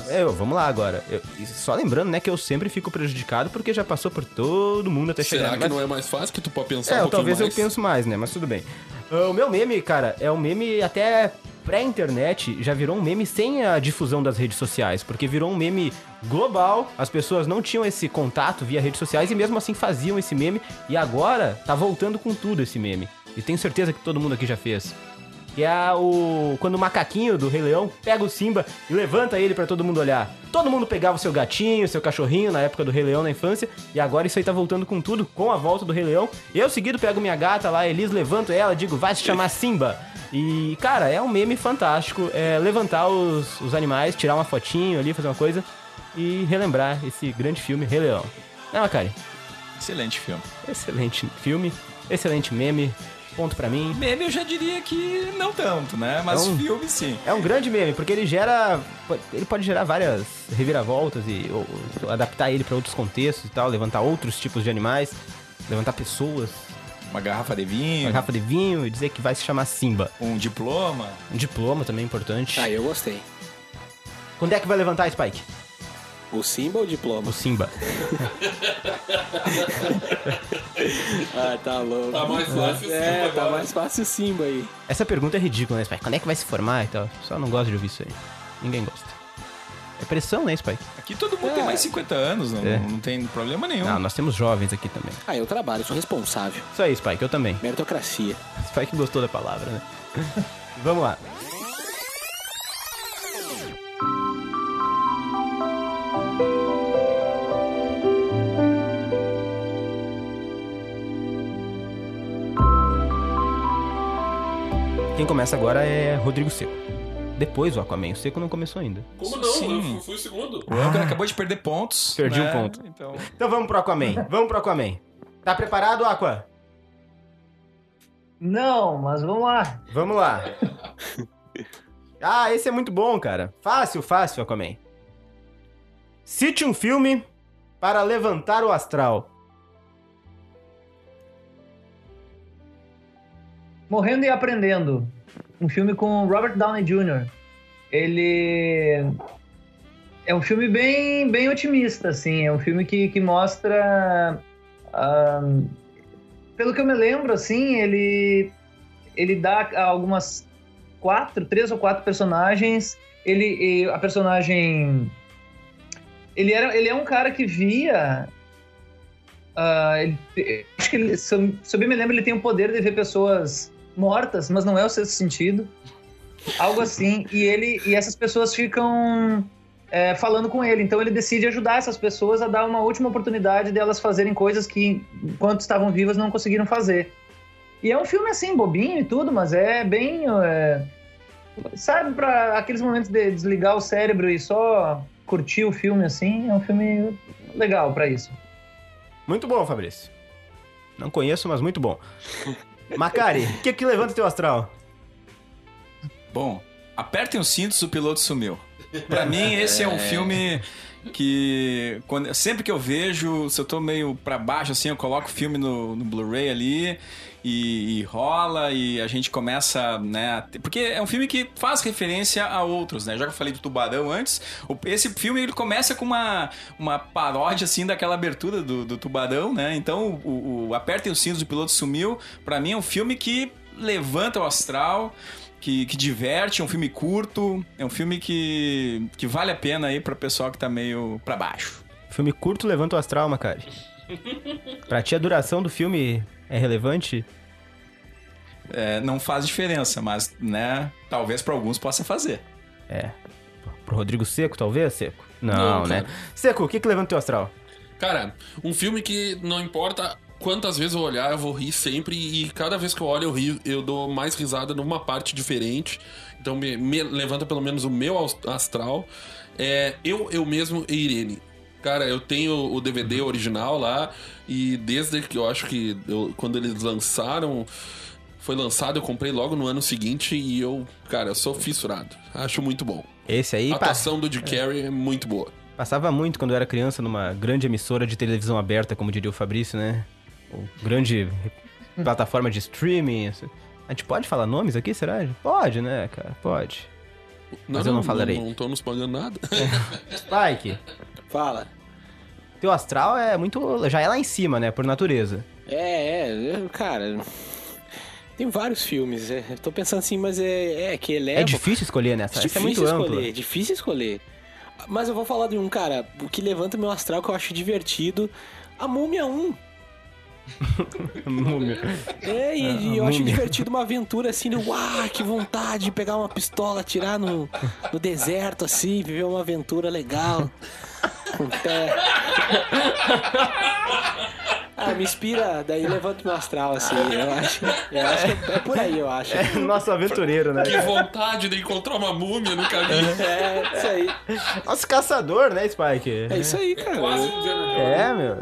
É, eu- vamos lá agora. Eu- só lembrando, né, que eu sempre fico prejudicado porque já passou por todo mundo até chegar. Será que Mas- não é mais fácil que tu pode pensar É, um talvez mais? eu penso mais, né? Mas tudo bem. Ah, O meu meme, cara, é um meme até pré-internet, já virou um meme sem a difusão das redes sociais, porque virou um meme global, as pessoas não tinham esse contato via redes sociais e mesmo assim faziam esse meme, e agora tá voltando com tudo esse meme. E tenho certeza que todo mundo aqui já fez. Que é o. Quando o macaquinho do Rei Leão pega o Simba e levanta ele pra todo mundo olhar. Todo mundo pegava o seu gatinho, seu cachorrinho na época do Rei Leão na infância. E agora isso aí tá voltando com tudo, com a volta do Rei Leão. Eu seguido pego minha gata lá, Elis, levanto ela, digo, vai se chamar Simba. E, cara, é um meme fantástico. É levantar os, os animais, tirar uma fotinho ali, fazer uma coisa. E relembrar esse grande filme, Rei Leão. Não, Macari? Excelente filme. Excelente filme, excelente meme. Ponto pra mim. Meme eu já diria que não tanto, né? Mas É um- filme sim. É um grande meme, porque ele gera. Ele pode gerar várias reviravoltas e ou- adaptar ele pra outros contextos e tal, levantar outros tipos de animais, levantar pessoas, Uma garrafa de vinho, uma garrafa de vinho e dizer que vai se chamar Simba. um diploma. Um diploma também é importante. Ah, eu gostei. Quando é que vai levantar, Spike? O Simba ou o diploma? O Simba. <laughs> Ah, tá louco. Tá mais fácil o É, Simba tá agora. mais fácil o Simba aí. Essa pergunta é ridícula, né, Spike? Quando é que vai se formar e tal? Só não gosto de ouvir isso aí. Ninguém gosta. É pressão, né, Spike? Aqui todo mundo É. tem mais 50 anos, não, É. não tem problema nenhum. Não, nós temos jovens aqui também. Ah, eu trabalho, sou responsável. Isso aí, Spike, eu também. Meritocracia. Spike gostou da palavra, né? <laughs> Vamos lá. Quem começa agora é Rodrigo Seco. Depois o Aquaman. O Seco não começou ainda. Como não? Sim. Eu fui, o segundo. O Anker acabou de perder pontos. Perdi né? um ponto. Então, Então vamos pro Aquaman. Vamos pro Aquaman. Tá preparado, Aqua? Não, mas vamos lá. Vamos lá. Ah, esse é muito bom, cara. Fácil, fácil, Aquaman. Cite um filme para levantar o astral. Morrendo e Aprendendo. Um filme com Robert Downey Jr. Ele é um filme bem, bem otimista, assim. É um filme que, que mostra... ahn, pelo que eu me lembro, assim, ele, ele dá algumas quatro, três ou quatro personagens. Ele, a personagem... Ele, era, ele é um cara que via... ah, ele- acho que ele, se eu, se eu bem me lembro, ele tem o poder de ver pessoas mortas, mas não é o sexto sentido. Algo assim. E ele e essas pessoas ficam é, falando com ele. Então ele decide ajudar essas pessoas a dar uma última oportunidade delas fazerem coisas que, enquanto estavam vivas, não conseguiram fazer. E é um filme assim, bobinho e tudo, mas é bem. é, sabe, para aqueles momentos de desligar o cérebro e só curtir o filme assim, é um filme legal para isso. Muito bom, Fabrício. Não conheço, mas muito bom. Macari, o que que levanta teu astral? bom, apertem os cintos, o piloto sumiu. Pra mim, esse é um filme que quando, sempre que eu vejo, se eu tô meio pra baixo assim, eu coloco o filme no, no Blu-ray ali e, e rola e a gente começa, né? Porque é um filme que faz referência a outros, né? Já que eu falei do Tubarão antes, o- esse filme ele começa com uma, uma paródia assim daquela abertura do, do Tubarão, né? Então, o, o Apertem os cintos, o piloto sumiu. Pra mim é um filme que levanta o astral que, que diverte, é um filme curto, é um filme que, que vale a pena aí pra pessoal que tá meio pra baixo. Filme curto levanta o astral, Macari. <laughs> pra ti a duração do filme é relevante? É, não faz diferença, mas, né, talvez pra alguns possa fazer. É. Pro Rodrigo Seco, talvez, Seco? Não, Não, né? Seco, o que que levanta teu astral? Cara, um filme que não importa quantas vezes eu olhar, eu vou rir sempre. E cada vez que eu olho, eu rio, eu dou mais risada numa parte diferente. Então me, me levanta pelo menos o meu astral. É Eu, Eu Mesmo e Irene. Cara, eu tenho o DVD original lá. E desde que eu acho que eu- quando eles lançaram. Foi lançado, eu comprei logo no ano seguinte e eu, cara, eu sou fissurado. Acho muito bom. Esse aí A pa- atuação do Jim Carrey é muito boa. passava muito quando eu era criança numa grande emissora de televisão aberta, como diria o Fabrício, né? Ou grande plataforma de streaming. A gente pode falar nomes aqui, será? Pode, né, cara? Pode. Mas eu não falarei. Não, tô nos pagando nada. <laughs> Spike, Fala. Teu astral é muito. Já é lá em cima, né? Por natureza. É, é, cara. Tem vários filmes. É, tô pensando assim, mas é, é que eleva. É difícil escolher. Essa é muito difícil ampla. escolher, difícil escolher. Mas eu vou falar de um, cara, o que levanta meu astral que eu acho divertido. A Múmia 1. <laughs> Múmia. É, e, e eu acho divertido uma aventura assim, né? Uau, que vontade de pegar uma pistola, atirar no, no deserto, assim, viver uma aventura legal. Com pé. <laughs> Ah, me inspira, daí levanto meu astral, assim. Eu acho, eu acho que é por aí, eu acho. É nosso aventureiro, né? Que vontade de encontrar uma múmia no caminho. É, isso aí. Nosso caçador, né, Spike? É isso aí, cara. Quase. É, meu.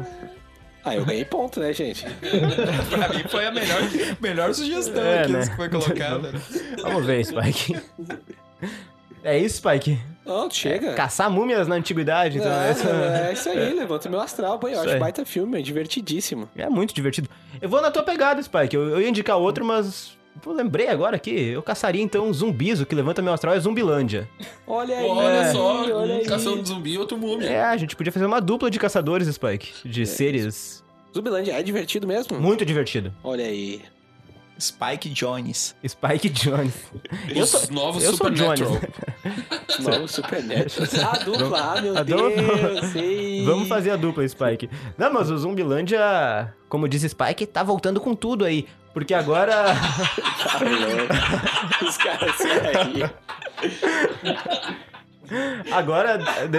Ah, eu ganhei ponto, né, gente? <laughs> pra mim foi a melhor, melhor sugestão É, aqui né? que foi colocada. <laughs> Vamos ver, Spike. É isso, Spike? Não, chega. Caçar múmias na antiguidade, então. É, essa- <laughs> é isso aí, levanta meu astral, pô. Eu Isso acho aí. baita filme, é divertidíssimo. É muito divertido. Eu vou na tua pegada, Spike. Eu, eu ia indicar outro, mas. Eu lembrei agora aqui. Eu caçaria então zumbis. O que levanta meu astral é Zumbilândia. Olha aí, Olha só, olha um aí. caçando zumbi e outro múmia. É, a gente podia fazer uma dupla de caçadores, Spike. É. De seres. Zumbilândia é divertido mesmo? Muito divertido. Olha aí. Spike Jones. Spike Jones. Eu Os sou, novos eu sou Supernatural. Jones. Novo Super Neto. A dupla, ah, meu A dupla. Deus. sim. Vamos fazer a dupla, Spike. Não, mas o Zumbilândia, como diz Spike, tá voltando com tudo aí. Porque agora. Tá <laughs> louco. Os caras aí. Agora. de-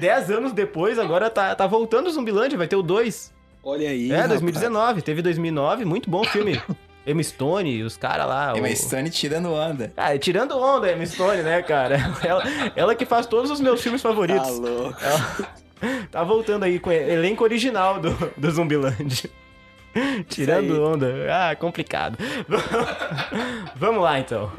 Dez anos depois, agora tá, tá voltando o Zumbilândia, vai ter o 2. Olha aí. É, rapaz. 2019. Teve 2009, muito bom filme. Emma Stone, os caras lá. Emma o- Stone tirando onda. Ah, tirando onda, a Emma Stone, né, cara? Ela, ela que faz todos os meus filmes Tá favoritos. louco. Tá voltando aí com o elenco original do, do Zumbilândia. <laughs> Tirando onda. Ah, complicado. <laughs> Vamos lá, então.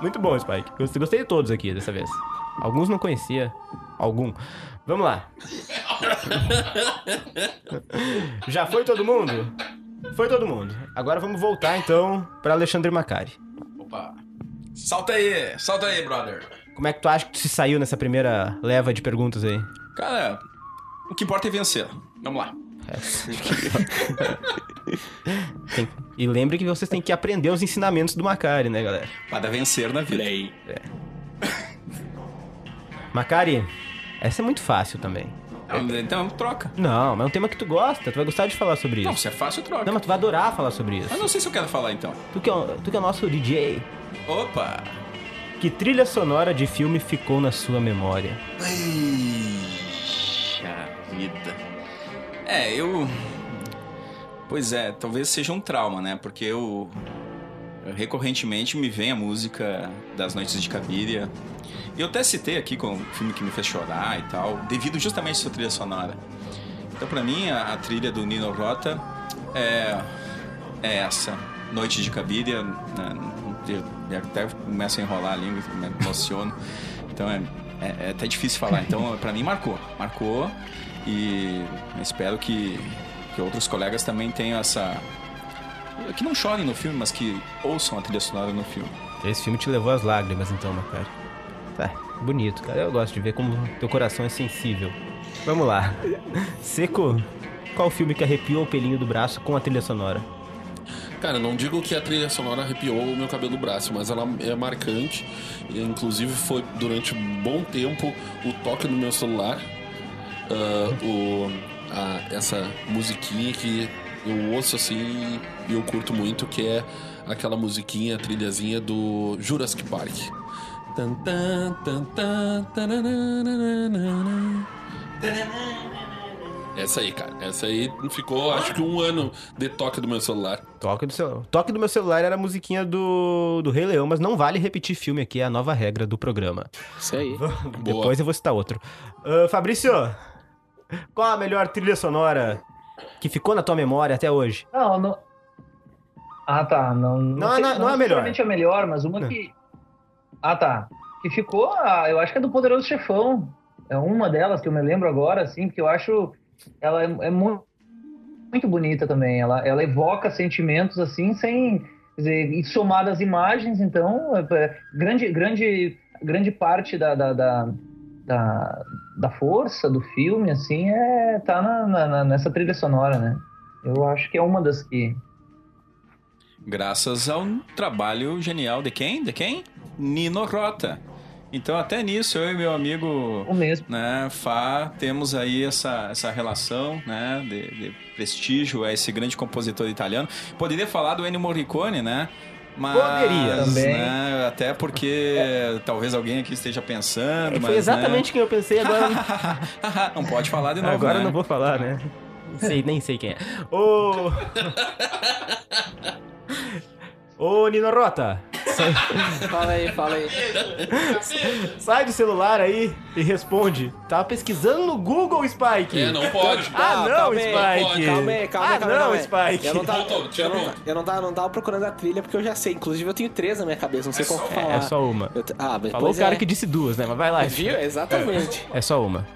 Muito bom, Spike. Gostei gostei de todos aqui dessa vez. Alguns não conhecia. Algum. Vamos lá. <laughs> Já foi todo mundo? Foi todo mundo. Agora vamos voltar então pra Alexandre Macari. Opa. Salta aí, salta aí, brother. Como é que tu acha que tu se saiu nessa primeira leva de perguntas aí? Cara, o que importa é vencer. Vamos lá. <laughs> Tem- E lembre que vocês têm que aprender os ensinamentos do Macari, né, galera? Para vencer na vida. aí. Macari, essa é muito fácil também. Então, Então, troca. Não, mas é um tema que tu gosta, tu vai gostar de falar sobre Não, isso. se é fácil, troca. Não, mas tu vai adorar falar sobre isso. Mas não sei se eu quero falar então. Tu que é, o- tu que é o nosso DJ. Opa! Que trilha sonora de filme ficou na sua memória? Puxa vida. É, eu. Pois é, talvez seja um trauma, né? Porque eu. Recorrentemente me vem a música das Noites de Cabiria. Eu até citei aqui com o filme que me fez chorar e tal, devido justamente a sua trilha sonora. Então, pra mim, a, a trilha do Nino Rota é, é essa. Noite de Cabiria. Né? Até começo a enrolar a língua, me emociono. Então, é, é, é até difícil falar. Então, pra mim, marcou. Marcou. E espero que, que outros colegas também tenham essa. Que não chorem no filme, mas que ouçam a trilha sonora no filme. Esse filme te levou às lágrimas, então, Macari. Tá, bonito, cara. Eu gosto de ver como teu coração é sensível. Vamos lá. <laughs> Seco, qual filme que arrepiou o pelinho do braço com a trilha sonora? Cara, não digo que a trilha sonora arrepiou o meu cabelo do braço, mas ela é marcante. Inclusive foi durante um bom tempo o toque no meu celular. ah, o, a- essa musiquinha que eu ouço assim e eu curto muito, que é aquela musiquinha, a trilhazinha do Jurassic Park. Essa aí, cara. Essa aí ficou, acho que um ano de toque do meu celular. Toque do, celu... Toque do meu celular era a musiquinha do, do Rei Leão, mas não vale repetir filme aqui, é a nova regra do programa. Isso aí. Depois eu vou citar outro. Ah, Fabrício, qual a melhor trilha sonora que ficou na tua memória até hoje? Não, não. Ah, tá. Não, Não, sei- não- não é a melhor. necessariamente a melhor, mas uma que. Ah, tá. Que ficou, ah, eu acho que é do Poderoso Chefão. É uma delas que eu me lembro agora, assim, porque eu acho. Ela é, é mu- muito bonita também. Ela, ela evoca sentimentos, assim, sem. Quer dizer, e somadas às imagens, então, é, grande, grande, grande parte da, da, da, da, da força do filme, assim, é tá na- na- nessa trilha sonora, né? Eu acho que é uma das que. Graças ao trabalho genial de quem? De quem? Nino Rota. Então, até nisso, eu e meu amigo O mesmo. né, Fá, temos aí essa, essa relação né, de, de prestígio a esse grande compositor italiano. Poderia falar do Ennio Morricone, né? Mas, Poderia. Também. né, até porque talvez alguém aqui esteja pensando. Foi mas, né, exatamente quem eu pensei agora. <laughs> não pode falar de novo, agora né? eu não vou falar, né? Nem sei, nem sei quem é. Ô. <laughs> Ô, Nino Rota, Fala aí, fala aí. sai do celular aí e responde. Tava pesquisando no Google, Spike. É, não pode. Ah, não, calma aí, Spike. Calma aí, calma aí, ah, calma aí, não, calma aí. Spike. Eu não tava, Voltou, tira eu não, pronto. eu não tava, não tava procurando a trilha porque eu já sei. Inclusive eu tenho três na minha cabeça, não sei qual falar. É só uma. Eu ah, mas Falou o pois cara é. que disse duas, né? Mas vai lá. Viu? Exatamente. É só uma.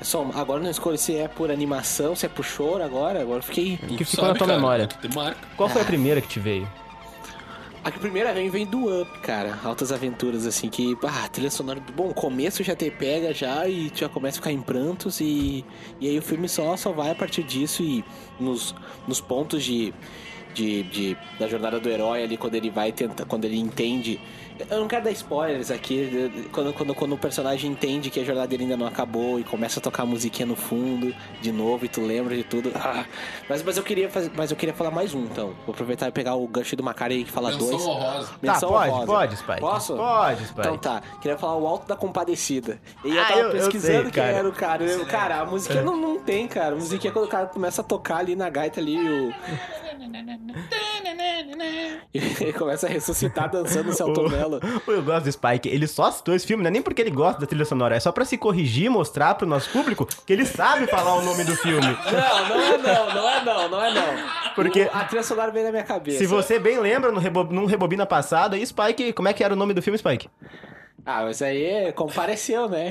É só. Agora não escolho se é por animação, se é por choro agora. Agora eu fiquei. que ficou Sabe, na tua cara, memória. Qual foi a primeira que te veio? A que primeira vem vem do Up, cara. Altas aventuras, assim, que. Ah, trilha sonora. Bom, o começo já te pega já e tu já começa a ficar em prantos e. E aí o filme só, só vai a partir disso e nos, nos pontos de, de, de. da jornada do herói ali, quando ele vai tentar. Quando ele entende. Eu não quero dar spoilers aqui. Quando, quando, quando o personagem entende que a jornada dele ainda não acabou e começa a tocar a musiquinha no fundo de novo e tu lembra de tudo. <laughs> Ah, mas, mas, eu queria fazer, mas eu queria falar mais um, então. Vou aproveitar e pegar o gancho do Macari e falar Menção dois. honrosa. Tá, Menção pode, honrosa. pode, Spike. Posso? Pode, Spike. Então tá, queria falar o Alto da Compadecida. E eu Ah, tava eu- eu pesquisando sei, quem cara. era o cara. Eu, cara, a musiquinha não, não tem, cara. A musiquinha é quando o cara começa a tocar ali na gaita ali o. E <laughs> começa a ressuscitar dançando o Celton Mello. Eu gosto do Spike. Ele só citou esse filme, não é nem porque ele gosta da trilha sonora, é só pra se corrigir e mostrar pro nosso público que ele sabe falar o nome do filme. <laughs> Não, não é não, não é não, não é não. Porque- a trilha sonora veio na minha cabeça. Se você bem lembra, no rebo... num Rebobina passado, aí Spike, como é que era o nome do filme, Spike? Ah, mas aí compareceu, né?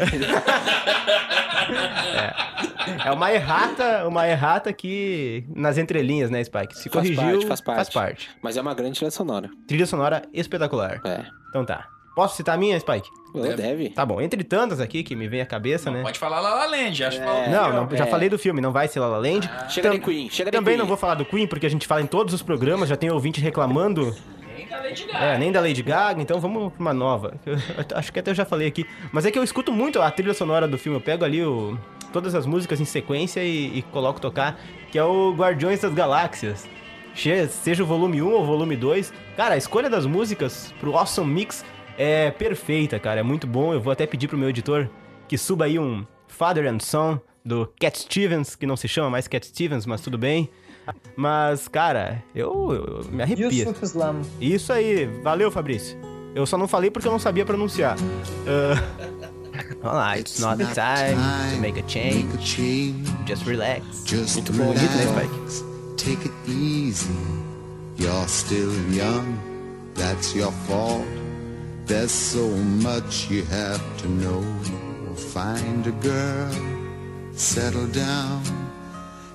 É uma errata, uma errata que nas entrelinhas, né, Spike? Se Faz corrigiu, parte, faz parte. faz parte. Mas é uma grande trilha sonora. Trilha sonora espetacular. É. Então tá. Posso citar a minha, Spike? Deve. deve. Tá bom, entre tantas aqui que me vem à cabeça, né? Pode falar La La Land, acho que falou. Não, não, já É. falei do filme, não vai ser La La Land. Chega Tam- de Queen, chega de Também Queen. não vou falar do Queen, porque a gente fala em todos os programas, já tem ouvinte reclamando. É, nem da Lady Gaga, então vamos pra uma nova. <laughs> Eu acho que até eu já falei aqui. Mas é que eu escuto muito a trilha sonora do filme. Eu pego ali o, todas as músicas em sequência e, e coloco tocar, que é o Guardiões das Galáxias. Seja o volume 1 ou o volume 2. Cara, a escolha das músicas pro Awesome Mix é perfeita, cara. É muito bom. Eu vou até pedir pro meu editor que suba aí um Father and Son do Cat Stevens, que não se chama mais Cat Stevens, mas tudo bem. Mas, cara, eu, eu me arrepio. Yusuf Islam. Isso aí, valeu Fabrício. Eu só não falei porque eu não sabia pronunciar. Uh... Vamos lá, it's not the time to make a change. Make a change. Just relax. Just Muito bom, muito bem, relax. Take it easy. You're still young. That's your fault. There's so much you have to know. Find a girl. Settle down.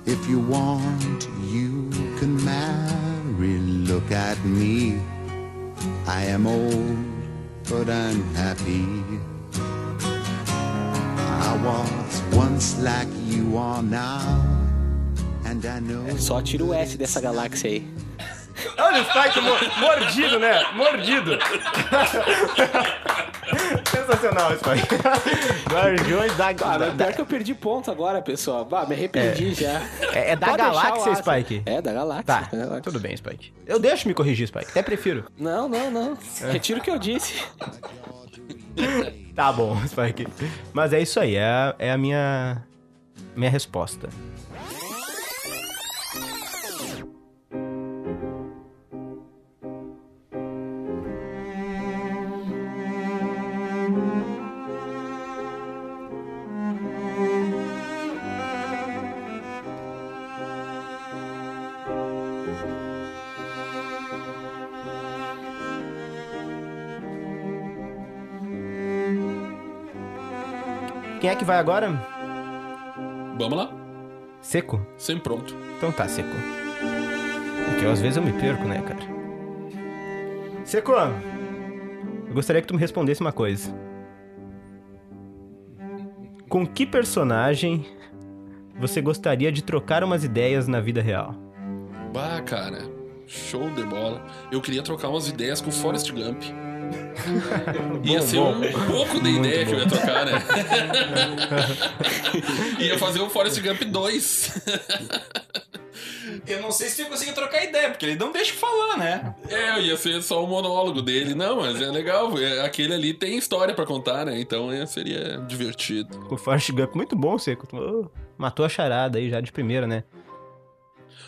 If you want, you can marry. Look at me. I am old, but I'm happy. I was once like you are now. And I know. é Só tira o S dessa galáxia aí. Olha o Spike mordido, né? Mordido. <laughs> Sensacional, Spike. <laughs> Guardiões da, Ah, da, mas pior que eu perdi ponto agora, pessoal. Bah, me arrependi já. É, é da Pode galáxia. Spike? É, da galáxia. Tá, da galáxia. tudo bem, Spike. Eu deixo me corrigir, Spike. Até prefiro. Não, não, não. Retiro o que eu disse. Tá bom, Spike. Mas é isso aí, é, a- é a minha, minha resposta. É que vai agora? Vamos lá. Seco? Sempre pronto. Então tá, Seco. Porque às vezes eu me perco, né, cara? Seco, eu gostaria que tu me respondesse uma coisa. Com que personagem você gostaria de trocar umas ideias na vida real? Bah, cara, show de bola. Eu queria trocar umas ideias com o Forrest Gump. Ia ser bom. um pouco da ideia que eu ia trocar, né? <laughs> ia fazer o Forrest Gump 2. Eu não sei se eu consigo trocar ideia, porque ele não deixa falar, né? É, ia ser só o monólogo dele. Não, mas é legal. é, Aquele ali tem história pra contar, né? Então é, seria divertido. O Forrest Gump, muito bom, Seco. Ô, matou a charada aí já de primeira, né?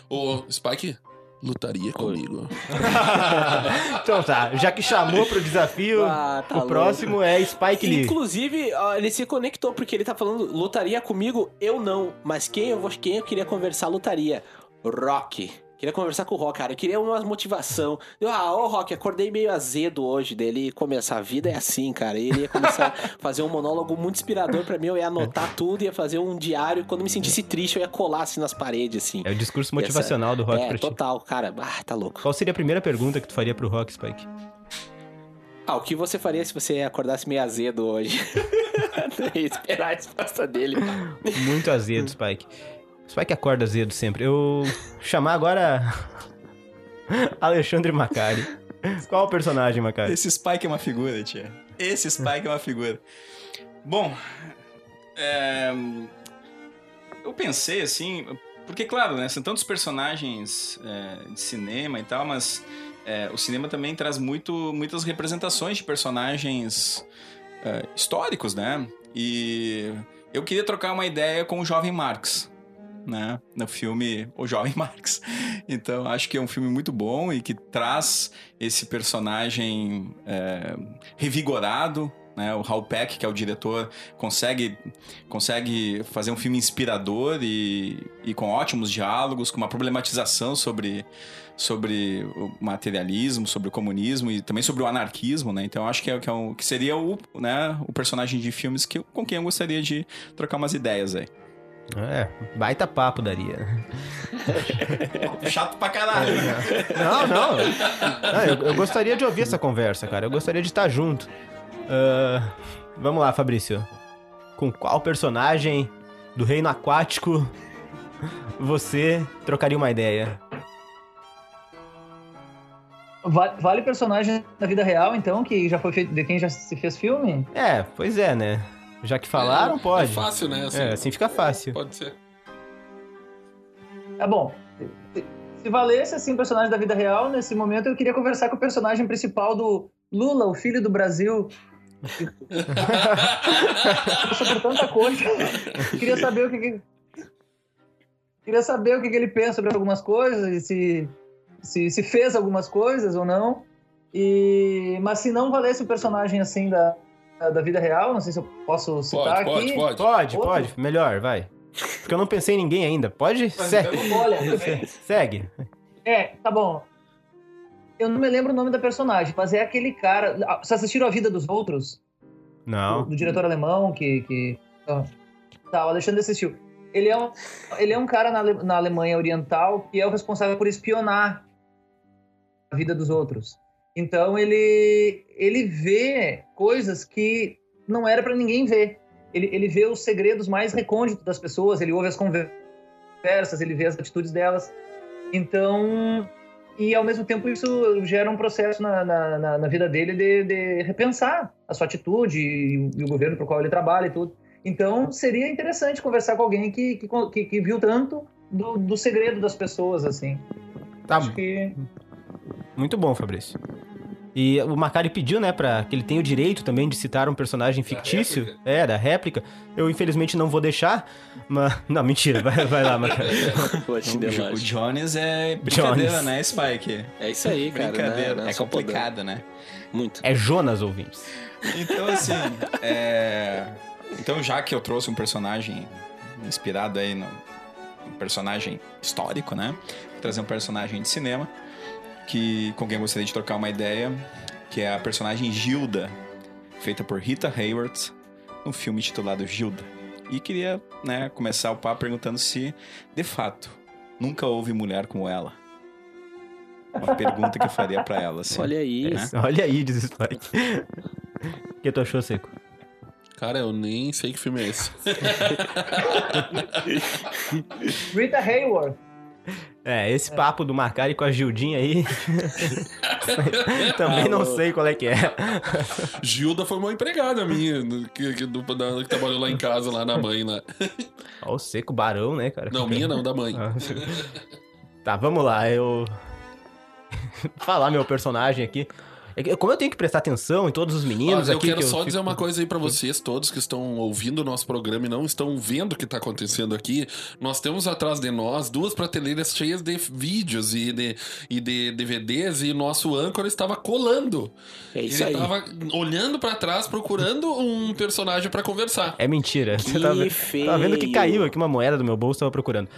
Ô, Spike, lutaria comigo. <laughs> Então tá, já que chamou pro desafio, Ah, tá o louco. próximo é Spike Lee. Inclusive, ele se conectou porque ele tá falando lutaria comigo, eu não. Mas quem eu, vou- quem eu queria conversar lutaria? Rock. Queria conversar com o Rock, cara. Eu queria uma motivação. Eu, ah, ô Rock, acordei meio azedo hoje dele começar. A vida é assim, cara. Ele ia começar a fazer um monólogo muito inspirador pra mim. Eu ia anotar tudo, ia fazer um diário. Quando me sentisse triste, eu ia colar assim nas paredes, assim. É o discurso motivacional do Rock é, pra ti. total, cara. Ah, tá louco. Qual seria a primeira pergunta que tu faria pro Rock, Spike? Ah, o que você faria se você acordasse meio azedo hoje? <laughs> Esperar a resposta dele. Muito azedo, Spike. Spike acorda azedo sempre. Eu chamar agora <laughs> Alexandre Macari. Qual o personagem, Macari? Esse Spike é uma figura, tia. Esse Spike é uma figura. Bom, é, eu pensei assim, porque claro, né, são tantos personagens é, de cinema e tal, mas é, o cinema também traz muito, muitas representações de personagens é, históricos, né? E eu queria trocar uma ideia com o Jovem Marx, né? No filme O Jovem Marx. Então, acho que é um filme muito bom e que traz esse personagem é, revigorado. Né? O Hal Peck, que é o diretor, consegue, consegue fazer um filme inspirador e, e com ótimos diálogos, com uma problematização sobre, sobre o materialismo, sobre o comunismo e também sobre o anarquismo. Né? Então, acho que, é, que, é um- que seria o, né, o personagem de filmes que, com quem eu gostaria de trocar umas ideias aí. É, baita papo daria. <laughs> Chato pra caralho. né? Não, não. Não, eu, eu gostaria de ouvir essa conversa, cara. Eu gostaria de estar junto. Ah, vamos lá, Fabrício. Com qual personagem do reino aquático você trocaria uma ideia? Va- Vale personagem da vida real, então, que já foi feito, de quem já se fez filme? É, pois é, né? Já que falaram, É, pode. É fácil, né? Assim, É, assim fica fácil. Pode ser. É bom. se- Se valesse, assim, personagem da vida real, nesse momento eu queria conversar com o personagem principal do Lula, o filho do Brasil. <laughs> Por tanta coisa. Queria saber o que, que- Queria saber o que, que ele pensa sobre algumas coisas e se, se, se fez algumas coisas ou não. E... Mas se não valesse o personagem assim da, da vida real, não sei se eu posso citar Pode, aqui. pode, pode. Pode, Outro? pode. Melhor, vai. Porque eu não pensei em ninguém ainda. Pode? Segue. Olha, <laughs> Segue. É, tá bom. Eu não me lembro o nome da personagem, mas é aquele cara. Ah, Vocês assistiram A Vida dos Outros? Do, Não. do diretor alemão que. que... ah. Tá, o Alexandre assistiu. Ele é um, ele é um cara na, Ale- na Alemanha Oriental que é o responsável por espionar a vida dos outros. Então ele, ele vê coisas que não era pra ninguém ver. Ele, ele vê os segredos mais recônditos das pessoas, ele ouve as conversas, ele vê as atitudes delas. Então, e ao mesmo tempo isso gera um processo na, na, na- vida dele de, de repensar a sua atitude e, e o governo para o qual ele trabalha e tudo. Então, seria interessante conversar com alguém que, que, que- que viu tanto do, do segredo das pessoas, assim. Tá Acho que Muito bom, Fabrício. E o Macari pediu, né, pra que ele tenha o direito também de citar um personagem fictício. réplica. É, da réplica. Eu, infelizmente, não vou deixar, mas... <laughs> Não, mentira. Vai, vai lá, Macari. <laughs> O. Jones é brincadeira, Jones. né, Spike? É isso aí, cara. Brincadeira, né? Não é só complicado, né? Muito. É Jonas, ouvintes. Então, assim, é... Então, já que eu trouxe um personagem inspirado aí no um personagem histórico, né? Vou trazer um personagem de cinema que com quem eu gostaria de trocar uma ideia, que é a personagem Gilda, feita por Rita Hayworth, no filme titulado Gilda. E queria, né, começar o papo perguntando se, de fato, nunca houve mulher como ela. Uma pergunta que eu faria pra ela, assim. Olha aí. Né? <laughs> Olha aí, diz o Spike. O que tu achou, Seco? Cara, eu nem sei que filme é esse. <laughs> Rita Hayworth. <laughs> É, esse papo do Macari com a Gildinha aí. <laughs> Também não sei qual é que é. Gilda foi uma empregada minha, que, que, do- da- que trabalhou lá em casa, lá na mãe, lá. Ó, o seco barão, né, cara? Não, minha não, da mãe. Ah, Tá, vamos lá, eu. <laughs> Falar meu personagem aqui. É Como eu tenho que prestar atenção em todos os meninos Olha, eu aqui. quero que só fico- dizer uma coisa aí pra vocês todos que estão ouvindo o nosso programa e não estão vendo o que tá acontecendo aqui. Nós temos atrás de nós duas prateleiras cheias de vídeos e de, e de DVDs e nosso âncora estava colando. É isso Ele aí. tava olhando pra trás procurando um personagem pra conversar. É mentira. Você Que tá, ve- feio. tá vendo que caiu aqui uma moeda do meu bolso, tava procurando.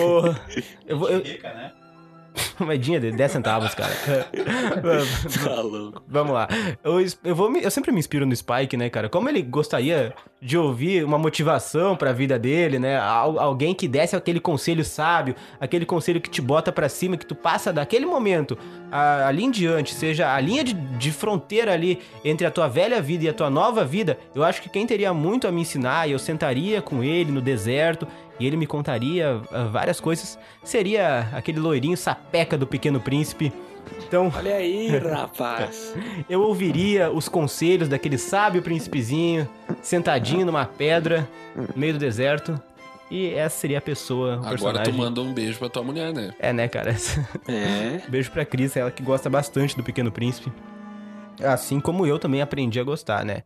Ô, <laughs> eu vou. Eu... Rica, né? <laughs> Moedinha de 10 centavos, cara. <laughs> Tá louco. Vamos lá. Eu, eu, vou me- eu sempre me inspiro no Spike, né, cara? Como ele gostaria de ouvir uma motivação pra vida dele, né? Al- alguém que desse aquele conselho sábio, aquele conselho que te bota pra cima, que tu passa daquele momento a- ali em diante, seja a linha de, de fronteira ali entre a tua velha vida e a tua nova vida. Eu acho que quem teria muito a me ensinar, e eu sentaria com ele no deserto e ele me contaria ah, várias coisas, seria aquele loirinho sapeca do Pequeno Príncipe. Então, Olha aí, <laughs> rapaz. eu ouviria os conselhos daquele sábio príncipezinho, sentadinho numa pedra, no meio do deserto. E essa seria a pessoa, o Agora personagem. tu manda um beijo pra tua mulher, né? É, né, cara? É. <laughs> Beijo pra Cris, ela que gosta bastante do Pequeno Príncipe. Assim como eu também aprendi a gostar, né?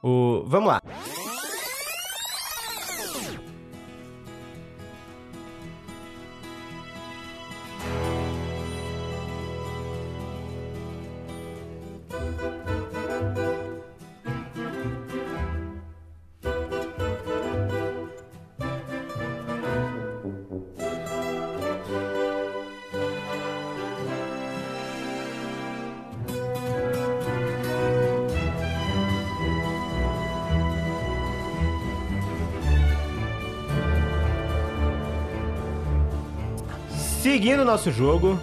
O... Vamos lá. Seguindo o nosso jogo,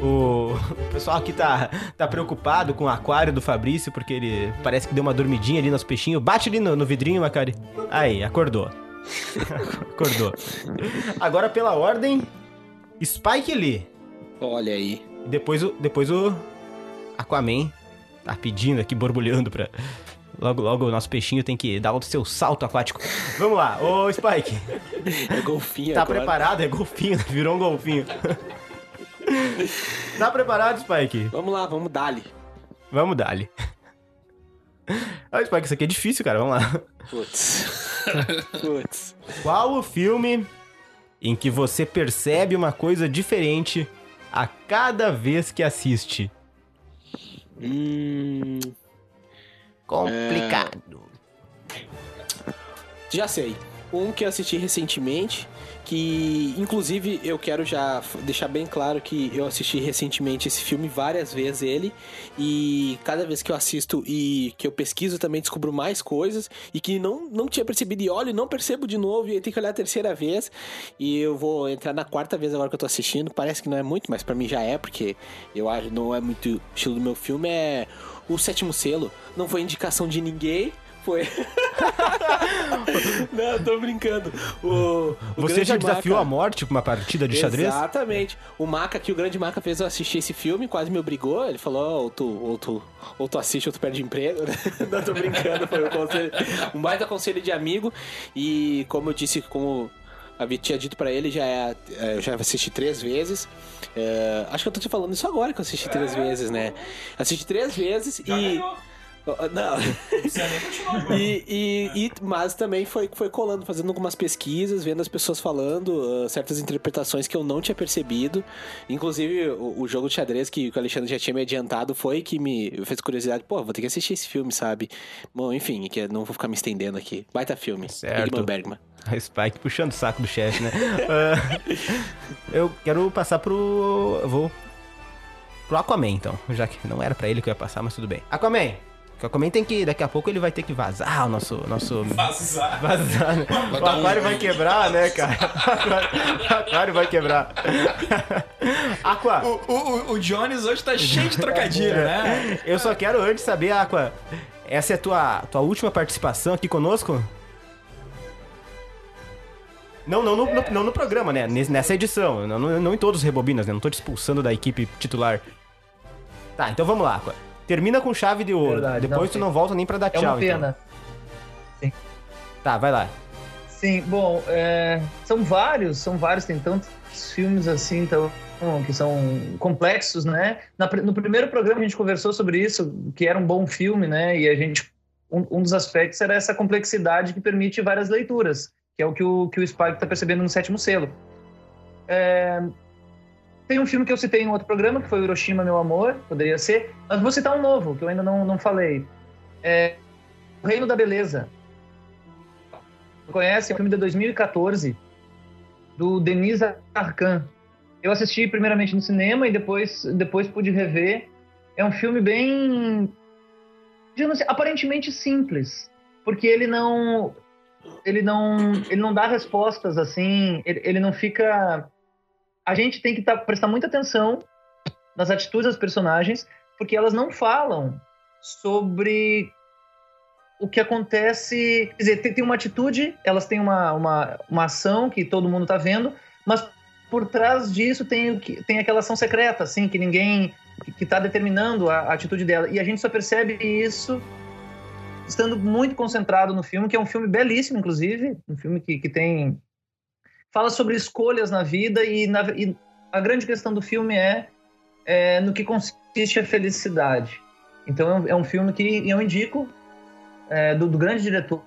o, o <laughs> pessoal aqui tá, tá preocupado com o aquário do Fabrício, porque ele parece que deu uma dormidinha ali nos peixinhos. Bate ali no, no vidrinho, Macari. Aí, acordou. <laughs> acordou. Agora, pela ordem, Spike Lee. Olha aí. Depois o, depois o Aquaman tá pedindo aqui, borbulhando pra... Logo, logo o nosso peixinho tem que dar o seu salto aquático. Vamos lá, ô Spike. É golfinho Tá agora. preparado? É golfinho, virou um golfinho. <laughs> tá preparado, Spike? Vamos lá, vamos dali. Vamos dali. Ah, Spike, isso aqui é difícil, cara. Vamos lá. Putz. <laughs> Putz. Qual o filme em que você percebe uma coisa diferente a cada vez que assiste? Hum, Complicado. já sei. Um que eu assisti recentemente, que inclusive eu quero já deixar bem claro que eu assisti recentemente esse filme várias vezes ele e cada vez que eu assisto e que eu pesquiso também descubro mais coisas e que não, não tinha percebido e olho e não percebo de novo e tenho que olhar a terceira vez e eu vou entrar na quarta vez agora que eu tô assistindo, parece que não é muito, mas pra mim já é porque eu acho não é muito estilo do meu filme é o sétimo selo, não foi indicação de ninguém, foi <laughs> Não, tô brincando. O, o Você já desafiou Maca- a morte pra uma partida de xadrez? Exatamente. O Maca, que o grande Maca fez eu assistir esse filme, quase me obrigou. Ele falou: "Ó, ou, tu, ou, tu, ou tu assiste ou tu perde emprego. <laughs> Não, tô brincando. Foi um, conselho, um baita conselho de amigo. E como eu disse, como havia tinha dito pra ele, já é, é, eu já assisti três vezes. É, acho que eu tô te falando isso agora que eu assisti três vezes, né? Assisti três vezes e. Oh, Não. <laughs> e, e, e- mas também foi, foi colando, fazendo algumas pesquisas, vendo as pessoas falando, ah, certas interpretações que eu não tinha percebido. Inclusive, o, o jogo de xadrez que, que o Alexandre já tinha me adiantado foi que me fez curiosidade. Pô, vou ter que assistir esse filme, sabe? Bom, enfim, que eu não vou ficar me estendendo aqui. Baita filme. Certo. Bergman. A Spike puxando o saco do chefe, né? Ah, eu quero passar pro. Eu vou. Pro Aquaman, então. Já que não era pra ele que eu ia passar, mas tudo bem. Aquaman! Aquaman tem que. Daqui a pouco ele vai ter que vazar o nosso. nosso... Vazar. Vazar, né? Vai O um- aquário vai quebrar, né, cara? O aquário vai quebrar. Aqua! O, o, o Jones hoje tá cheio de trocadilho, né? Eu só quero antes saber, Aqua. essa é a tua, tua última participação aqui conosco? Não, não no, no- não no programa, né? Nes- Nessa edição. Não, não, não em todos os rebobinas, né? Não tô te expulsando da equipe titular. Tá, então vamos lá. Aqua. Termina com chave de ouro. Verdade, Depois não, tu sim. não volta nem pra dar É tchau. uma então. pena. Tá, vai lá. Sim, bom, é, são vários, são vários, tem tantos filmes assim, então, que são complexos, né? Na no primeiro programa a gente conversou sobre isso, que era um bom filme, né? E a gente, um, um dos aspectos era essa complexidade que permite várias leituras, que é o que o, que o Spike está percebendo no sétimo selo. É, tem um filme que eu citei em outro programa, que foi Hiroshima, Meu Amor, poderia ser, mas vou citar um novo, que eu ainda não, não falei. É, o Reino da Beleza, conhece, é um filme de 2014 do Denis Arcand. Eu assisti primeiramente no cinema e depois depois pude rever. É um filme bem assim, aparentemente simples, porque ele não ele não ele não dá respostas assim, ele, ele não fica a gente tem que tá, prestar muita atenção nas atitudes das personagens, porque elas não falam sobre o que acontece. Quer dizer, tem, tem uma atitude, elas têm uma, uma, uma ação que todo mundo está vendo, mas por trás disso tem, tem aquela ação secreta, assim, que ninguém. que está determinando a, a atitude dela. E a gente só percebe isso estando muito concentrado no filme, que é um filme belíssimo, inclusive, um filme que, que tem. Fala sobre escolhas na vida e, na- e a grande questão do filme é, é no que consiste a felicidade. Então é um, é um filme que eu indico é, do, do grande diretor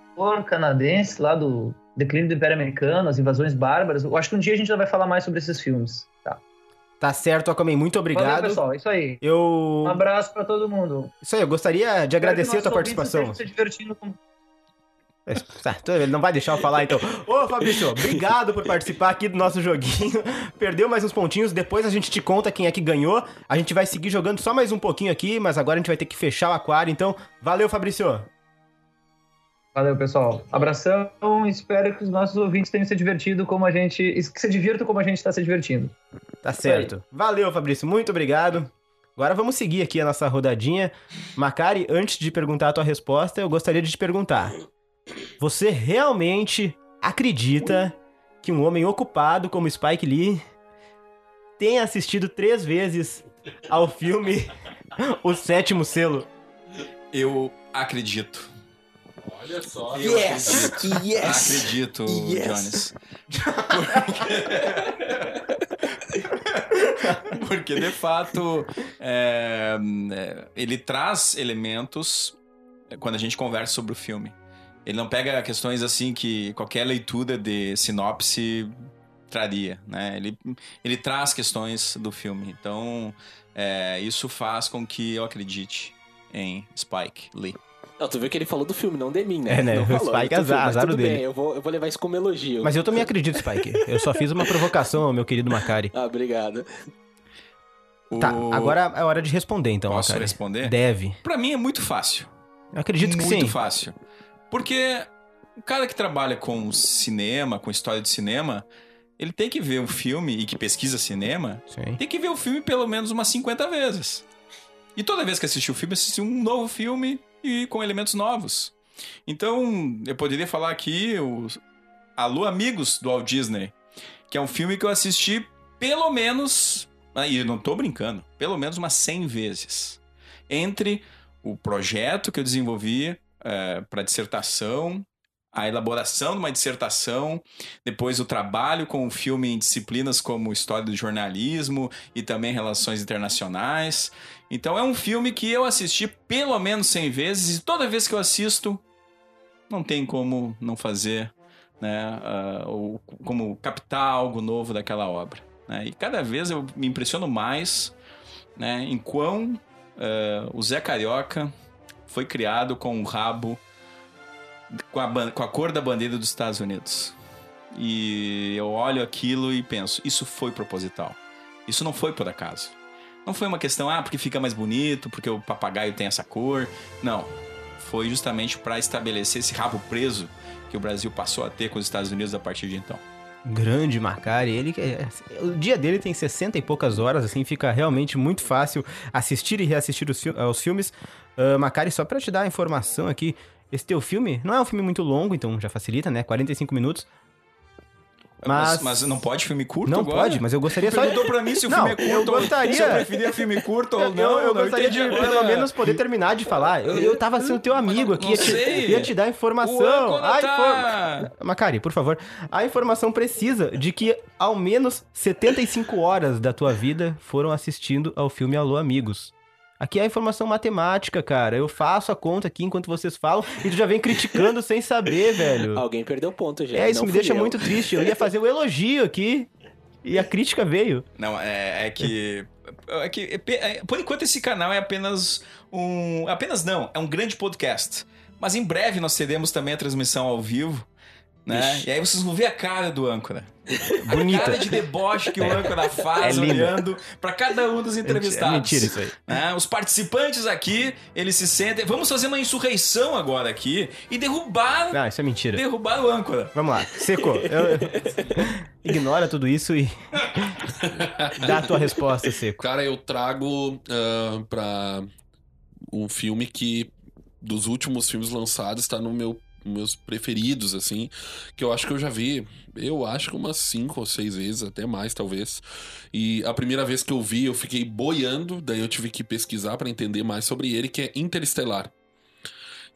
canadense lá do Declínio do Império Americano, As Invasões Bárbaras. Eu acho que um dia a gente já vai falar mais sobre esses filmes. Tá. Tá certo, Aquaman. Muito Valeu, obrigado. pessoal. Isso aí. Eu. Um abraço pra todo mundo. Isso aí, eu gostaria de agradecer a tua participação. se divertindo com <laughs> ele não vai deixar eu falar, então. Ô, Fabrício, obrigado por participar aqui do nosso joguinho. <laughs> Perdeu mais uns pontinhos, depois a gente te conta quem é que ganhou. A gente vai seguir jogando só mais um pouquinho aqui, mas agora a gente vai ter que fechar o aquário. Então, valeu, Fabrício. Valeu, pessoal. Abração. Espero que os nossos ouvintes tenham se divertido como a gente. Que se divirtam como a gente está se divertindo. Tá certo. Valeu, Fabrício, muito obrigado. Agora vamos seguir aqui a nossa rodadinha. Macari, antes de perguntar a tua resposta, eu gostaria de te perguntar: Você realmente acredita que um homem ocupado como Spike Lee tenha assistido três vezes ao filme O Sétimo Selo? Eu acredito. Olha só. Yes! acredito. Yes! Acredito, Yes. Jones. Porque... <laughs> Porque, de fato, é, é, ele traz elementos é, quando a gente conversa sobre o filme. Ele não pega questões assim que qualquer leitura de sinopse traria, né? Ele, ele traz questões do filme. Então, é, isso faz com que eu acredite em Spike Lee. Não, tu viu que ele falou do filme, não de mim, né? É, né? Não falou Spike do azar- filme, mas azar tudo dele. bem, eu vou, eu vou levar isso como elogio. Mas eu também acredito, Spike. Eu só fiz uma provocação ao meu querido Macari. Ah, obrigado. Tá, O- agora é hora de responder, então, Posso Macari. responder? Deve. Pra mim é muito fácil. Eu acredito que muito sim. fácil. Porque o cara que trabalha com cinema, com história de cinema, ele tem que ver um filme e que pesquisa cinema, Sim. tem que ver o filme pelo menos umas 50 vezes. E toda vez que assistir o filme, assistir um novo filme e com elementos novos. Então, eu poderia falar aqui o Alô Amigos do Walt Disney, que é um filme que eu assisti pelo menos, aí eu não tô brincando, pelo menos umas 100 vezes. Entre o projeto que eu desenvolvi para dissertação, a elaboração de uma dissertação, depois o trabalho com o filme em disciplinas como História do Jornalismo e também Relações Internacionais. Então é um filme que eu assisti pelo menos 100 vezes e toda vez que eu assisto, não tem como não fazer, né, ah, ou como captar algo novo daquela obra. né? E cada vez eu me impressiono mais né, em quão ah, o Zé Carioca foi criado com o rabo com a, com a cor da bandeira dos Estados Unidos. E eu olho aquilo e penso, isso foi proposital. Isso não foi por acaso. Não foi uma questão, ah, porque fica mais bonito, porque o papagaio tem essa cor. Não. Foi justamente para estabelecer esse rabo preso que o Brasil passou a ter com os Estados Unidos a partir de então. Grande Macari, ele é- o dia dele tem 60 e poucas horas, assim, fica realmente muito fácil assistir e reassistir os, filmes. Ah, Macari, só pra te dar a informação aqui, esse teu filme não é um filme muito longo, então já facilita, né? 45 minutos. Mas, Mas- mas não pode filme curto não agora? pode, mas eu gostaria só. Perguntou pra mim se o Não, filme é eu curto ou gostaria- se eu preferia filme curto ou Eu, não. eu não gostaria de, agora. pelo menos, poder terminar de falar. Eu, eu tava sendo teu amigo aqui, ia te, ia te dar informação. A tá- Macari, por favor. A informação precisa de que ao menos 75 horas da tua vida foram assistindo ao filme Alô Amigos. Aqui é a informação matemática, cara. Eu faço a conta aqui enquanto vocês falam e tu já vem criticando sem saber, velho. <laughs> Alguém perdeu ponto já. É, isso não me deixa eu. muito triste. Eu ia fazer o elogio aqui e a crítica veio. Não, é, é que. É que é é- por enquanto esse canal é apenas um. Apenas não, é um grande podcast. Mas em breve nós teremos também a transmissão ao vivo. Né? Ixi. E aí vocês vão ver a cara do âncora. A Bonita. cara de deboche que o âncora faz É olhando pra cada um dos entrevistados. É mentira isso aí. né? Os participantes aqui, eles se sentem. Vamos fazer uma insurreição agora aqui e derrubar, Não, isso é mentira. derrubar o âncora. Vamos lá, Seco. eu- <laughs> Ignora tudo isso e <laughs> dá a tua resposta, Seco. Cara, eu trago ah, pra um filme que dos últimos filmes lançados está no meu meus preferidos assim, que eu acho que eu já vi, eu acho que umas cinco ou seis vezes, até mais talvez. E a primeira vez que eu vi, eu fiquei boiando, daí eu tive que pesquisar pra entender mais sobre ele, que é Interestelar.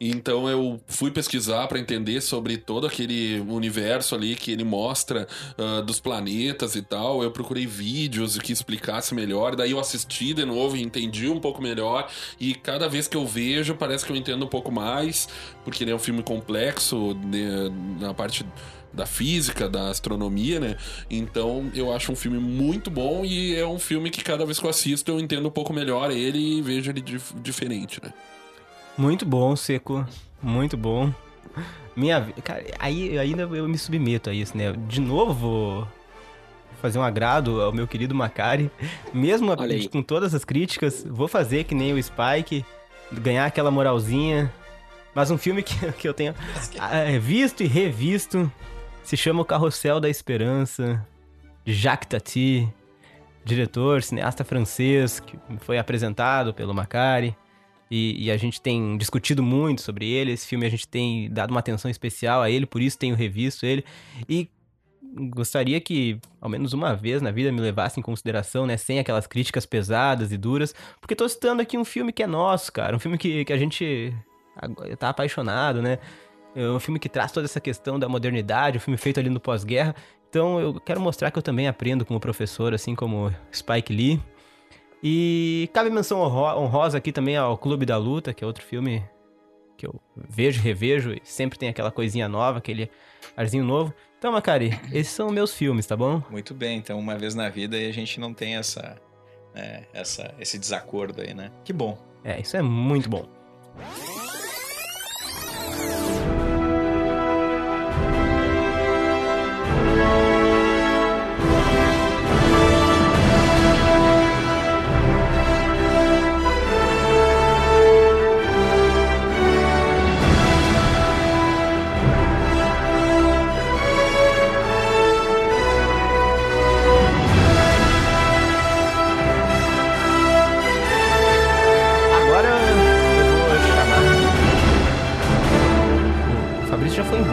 Então eu fui pesquisar pra entender sobre todo aquele universo ali que ele mostra ah, dos planetas e tal. Eu procurei vídeos que explicasse melhor, daí eu assisti de novo e entendi um pouco melhor. E cada vez que eu vejo, parece que eu entendo um pouco mais, porque ele é um filme complexo né, na parte da física, da astronomia, né? Então eu acho um filme muito bom e é um filme que cada vez que eu assisto eu entendo um pouco melhor ele e vejo ele dif- diferente, né? Muito bom, Seco. Muito bom. Minha. Cara, aí ainda eu me submeto a isso, né? De novo, vou fazer um agrado ao meu querido Macari. Mesmo com todas as críticas, vou fazer que nem o Spike, ganhar aquela moralzinha. Mas um filme que, <laughs> que eu tenho ah, visto e revisto se chama O Carrossel da Esperança, de Jacques Tati, diretor, cineasta francês, que foi apresentado pelo Macari. E, e a gente tem discutido muito sobre ele. Esse filme a gente tem dado uma atenção especial a ele, por isso tenho revisto ele. E gostaria que, ao menos uma vez na vida, me levasse em consideração, né? Sem aquelas críticas pesadas e duras. Porque tô citando aqui um filme que é nosso, cara. Um filme que, que a gente tá apaixonado, né? É um filme que traz toda essa questão da modernidade, um filme feito ali no pós-guerra. Então eu quero mostrar que eu também aprendo como professor, assim como Spike Lee. E cabe menção honro- honrosa aqui também ao Clube da Luta, que é outro filme que eu vejo, revejo, e sempre tem aquela coisinha nova, aquele arzinho novo. Então, Macari, esses são meus filmes, tá bom? Muito bem, então uma vez na vida a gente não tem essa, né, essa, esse desacordo aí, né? Que bom. É, isso é muito bom.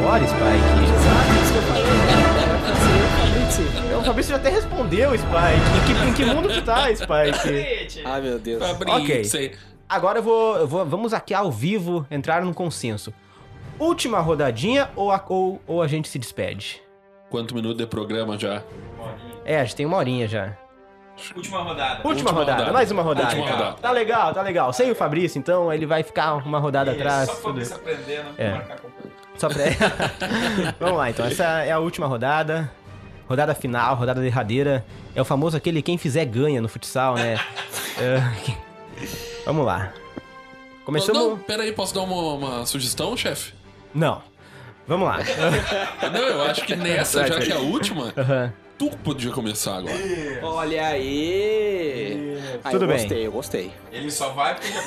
Embora, Spike. Exato, isso que eu falei, o Fabrício. O Fabrício já até respondeu, Spike. Em que, em que mundo tu tá, Spike? Ai, meu Deus. Fabrício. Agora eu vou, eu vou- Vamos aqui ao vivo entrar num consenso. Última rodadinha ou a, ou, ou a gente se despede? Quanto minuto de programa já? É, a gente tem uma horinha já. Última rodada. Última, Última rodada, rodada. mais uma rodada. Última rodada. Tá legal, tá legal. Sem o Fabrício, então, ele vai ficar uma rodada atrás. Só pra você aprender, não É. marcar com... Só pra. <laughs> Vamos lá, então. Essa é a última rodada. Rodada final, rodada derradeira. É o famoso aquele quem fizer ganha no futsal, né? <laughs> É, Vamos lá. Começamos. Não, pera aí, posso dar uma, uma sugestão, chefe? Não. Vamos lá. <laughs> Não, eu acho que nessa, já que é a última, Aham. Tu podia começar agora. Olha aí. Ah, Tudo eu bem. gostei, eu gostei. Ele só vai porque já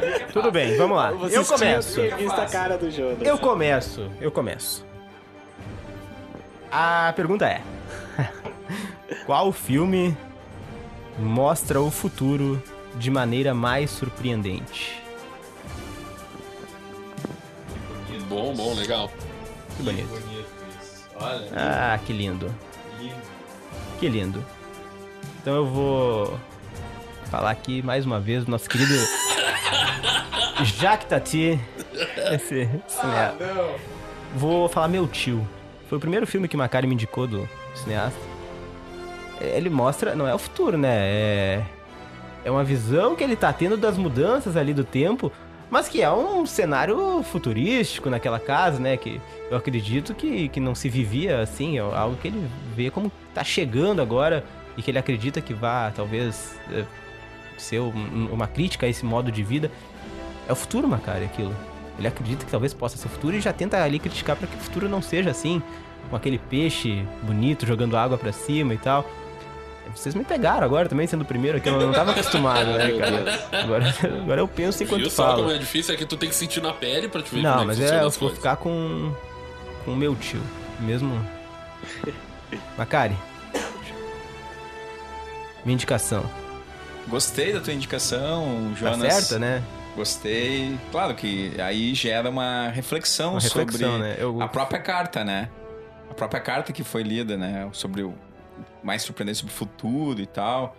que é <laughs> Tudo bem, vamos lá. Vocês Eu começo. que visto a cara do Jonas. Eu começo. Eu começo. A pergunta é: <laughs> Qual filme mostra o futuro de maneira mais surpreendente? Bom, bom, legal. Que bonito. Olha. Ah, que lindo. Que lindo. Então eu vou falar aqui mais uma vez do nosso querido <laughs> Jacques Tati. Esse, cineasta. Vou falar meu tio. Foi o primeiro filme que Macari me indicou do cineasta. Ele mostra, não é o futuro, né? É, é uma visão que ele tá tendo das mudanças ali do tempo, mas que é um cenário futurístico naquela casa, né? Que eu acredito que, que não se vivia assim, é algo que ele vê como tá chegando agora e que ele acredita que vá, talvez, é, ser um- uma crítica a esse modo de vida. É o futuro, Macari, aquilo. Ele acredita que talvez possa ser o futuro e já tenta ali criticar para que o futuro não seja assim, com aquele peixe bonito jogando água pra cima e tal. Vocês me pegaram agora também, sendo o primeiro aqui, eu não tava acostumado, né, Meu <laughs> cara? Agora, agora eu penso enquanto Viu só como falo. é difícil? É que tu tem que sentir na pele pra te ver Não, é mas é, eu vou coisas. ficar com com o meu tio, mesmo. <laughs> Macari. Minha indicação. Gostei da tua indicação, Tá Jonas. certa, né? Gostei. Claro que aí gera uma reflexão, Uma reflexão, sobre né? Eu- a própria carta, né? A própria carta que foi lida, né? Sobre o mais surpreendente sobre o futuro e tal.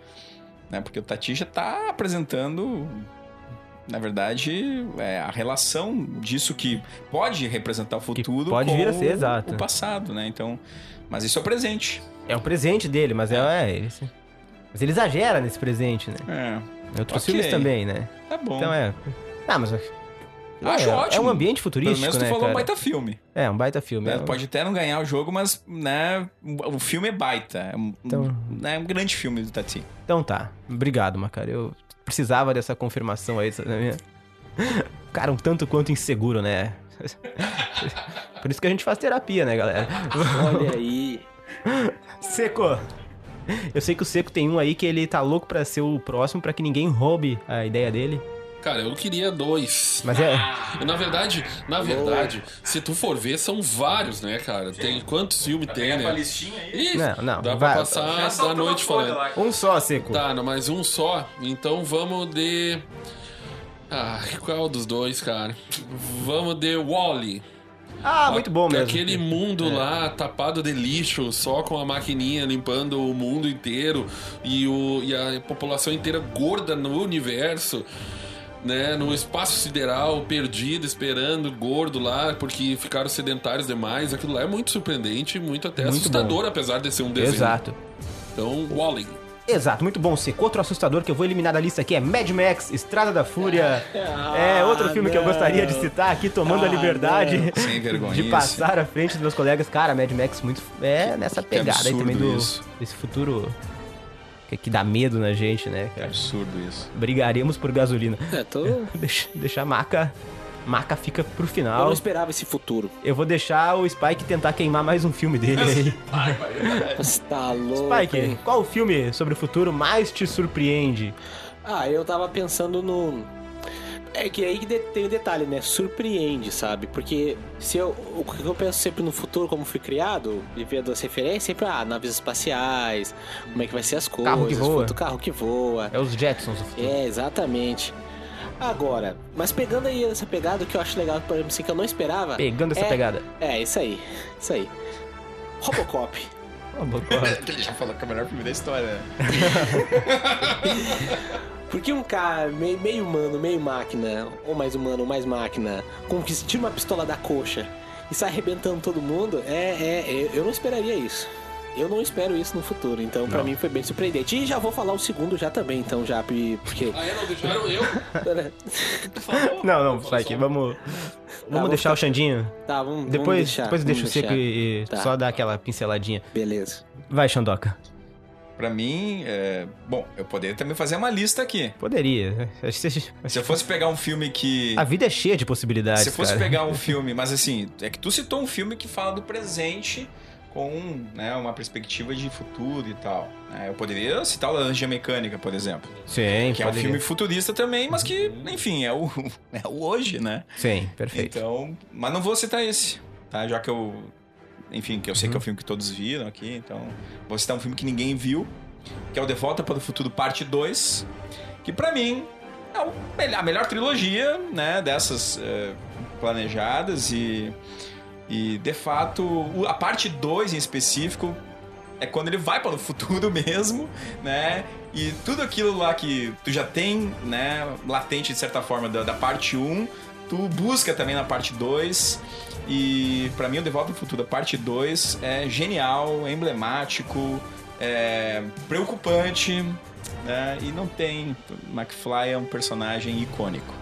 Né? Porque o Tati já tá apresentando, na verdade, é, a relação disso que pode representar o futuro pode com vir a ser, o- exato. o passado, né? Então, mas isso é o presente. É um presente dele, mas é, é ele. Mas ele exagera nesse presente, né? É, outros Ok. filmes também, né? tá bom. Então é. Ah, mas. Acho é, ótimo. É um ambiente Pelo futurístico, menos tu né? falou cara? um baita filme. É, um baita filme. né? É um- Pode até não ganhar o jogo, mas né, o filme é baita. É um, Então- é um grande filme do Tati. Então tá. Obrigado, Macari. Eu precisava dessa confirmação aí. Na minha... <laughs> Cara, um tanto quanto inseguro, né? <laughs> Por isso que a gente faz terapia, né, galera? Olha aí. <laughs> Seco! Eu sei que o Seco tem um aí que ele tá louco pra ser o próximo, pra que ninguém roube a ideia dele. Cara, eu queria dois. Mas é. Na verdade, na verdade, se tu for ver, são vários, né, cara? Tem quantos filmes tem, né? listinha Ih, Não, não, Dá vai- pra passar da noite falando. Um só, Seco. Tá, não, mas um só. Então vamos de. Ah, qual dos dois, cara? Vamos de Wally. Ah, muito bom mesmo. Aquele mundo lá tapado de lixo, só com a maquininha limpando o mundo inteiro e, o, e a população inteira gorda no universo. Né, no espaço sideral, perdido, esperando, gordo lá, porque ficaram sedentários demais. Aquilo lá é muito surpreendente, muito até Muito assustador, apesar de ser um desenho. Exato. Então, Wally. Exato, muito bom, Seco. Outro assustador que eu vou eliminar da lista aqui é Mad Max, Estrada da Fúria. É outro filme que eu não. gostaria de citar aqui, tomando a Ah, liberdade <laughs> Sem vergonha. de passar à frente dos meus colegas. Cara, Mad Max muito. É nessa que pegada aí também do. isso. Desse futuro que, que dá medo na gente, né, É cara? absurdo isso. Brigaremos por gasolina. É, tô... Eu <laughs> Deixa, deixar a maca. Maca fica pro não final. esperava esse futuro. Eu vou deixar o Spike tentar queimar mais um filme dele aí. <laughs> Você tá louco. Spike, hein? qual o filme sobre o futuro mais te surpreende? Ah, eu tava pensando no. É que aí tem o detalhe, né? Surpreende, sabe? Porque se eu, o que eu penso sempre no futuro, como fui criado, e vendo as referências, sempre, ah, naves espaciais, como é que vai ser as coisas, Carro que voa. futuro- carro que voa. É os Jetsons. É, exatamente. Agora, mas pegando aí essa pegada, o que eu acho legal, por exemplo, assim, que eu não esperava. Pegando essa é, pegada. É, isso aí. Isso aí. Robocop. <laughs> Boa- <laughs> Ele já falou que é o melhor filme da história, né? <laughs> Porque um cara meio, meio humano, meio máquina, ou mais humano, ou mais máquina, com que tira uma pistola da coxa e sai arrebentando todo mundo, é, é, é- eu não esperaria isso. Eu não espero isso no futuro, então pra mim foi bem surpreendente. E já vou falar o segundo já também, então já, porque... Ah, é? Não deixaram eu? <laughs> Não, não, Spike, vamos. Vamos vou deixar o Xandinho. Tá, vamos, vamos Depois, deixar, depois vamos deixa o seco e, e Tá. só dar aquela pinceladinha. Beleza. Vai, Xandoca. Pra mim, é... bom, eu poderia também fazer uma lista aqui. Poderia. <laughs> Se- eu fosse pegar um filme que. A vida é cheia de possibilidades. Se eu fosse cara. pegar um <laughs> filme, mas assim, é que tu citou um filme que fala do presente com né, uma perspectiva de futuro e tal. né? Eu poderia citar o Laranja Mecânica, por exemplo. Sim, Que é um poderia. filme futurista também, mas que, enfim, é o, <laughs> é o hoje, né? Sim, perfeito. Então, mas não vou citar esse, tá? Já que eu, enfim, que eu sei Uhum. que é um filme que todos viram aqui, então vou citar um filme que ninguém viu, que é o De Volta para o Futuro Parte 2, que pra mim é o a melhor trilogia, né, dessas, é, planejadas e, e de fato, o- a parte 2 em específico é quando ele vai para o futuro <laughs> mesmo, né? E tudo aquilo lá que tu já tem, né, latente de certa forma da, da parte 1, tu busca também na parte 2. E pra mim o De Volta ao Futuro, a parte 2 é genial, é emblemático, é preocupante, né? E não tem. McFly é um personagem icônico.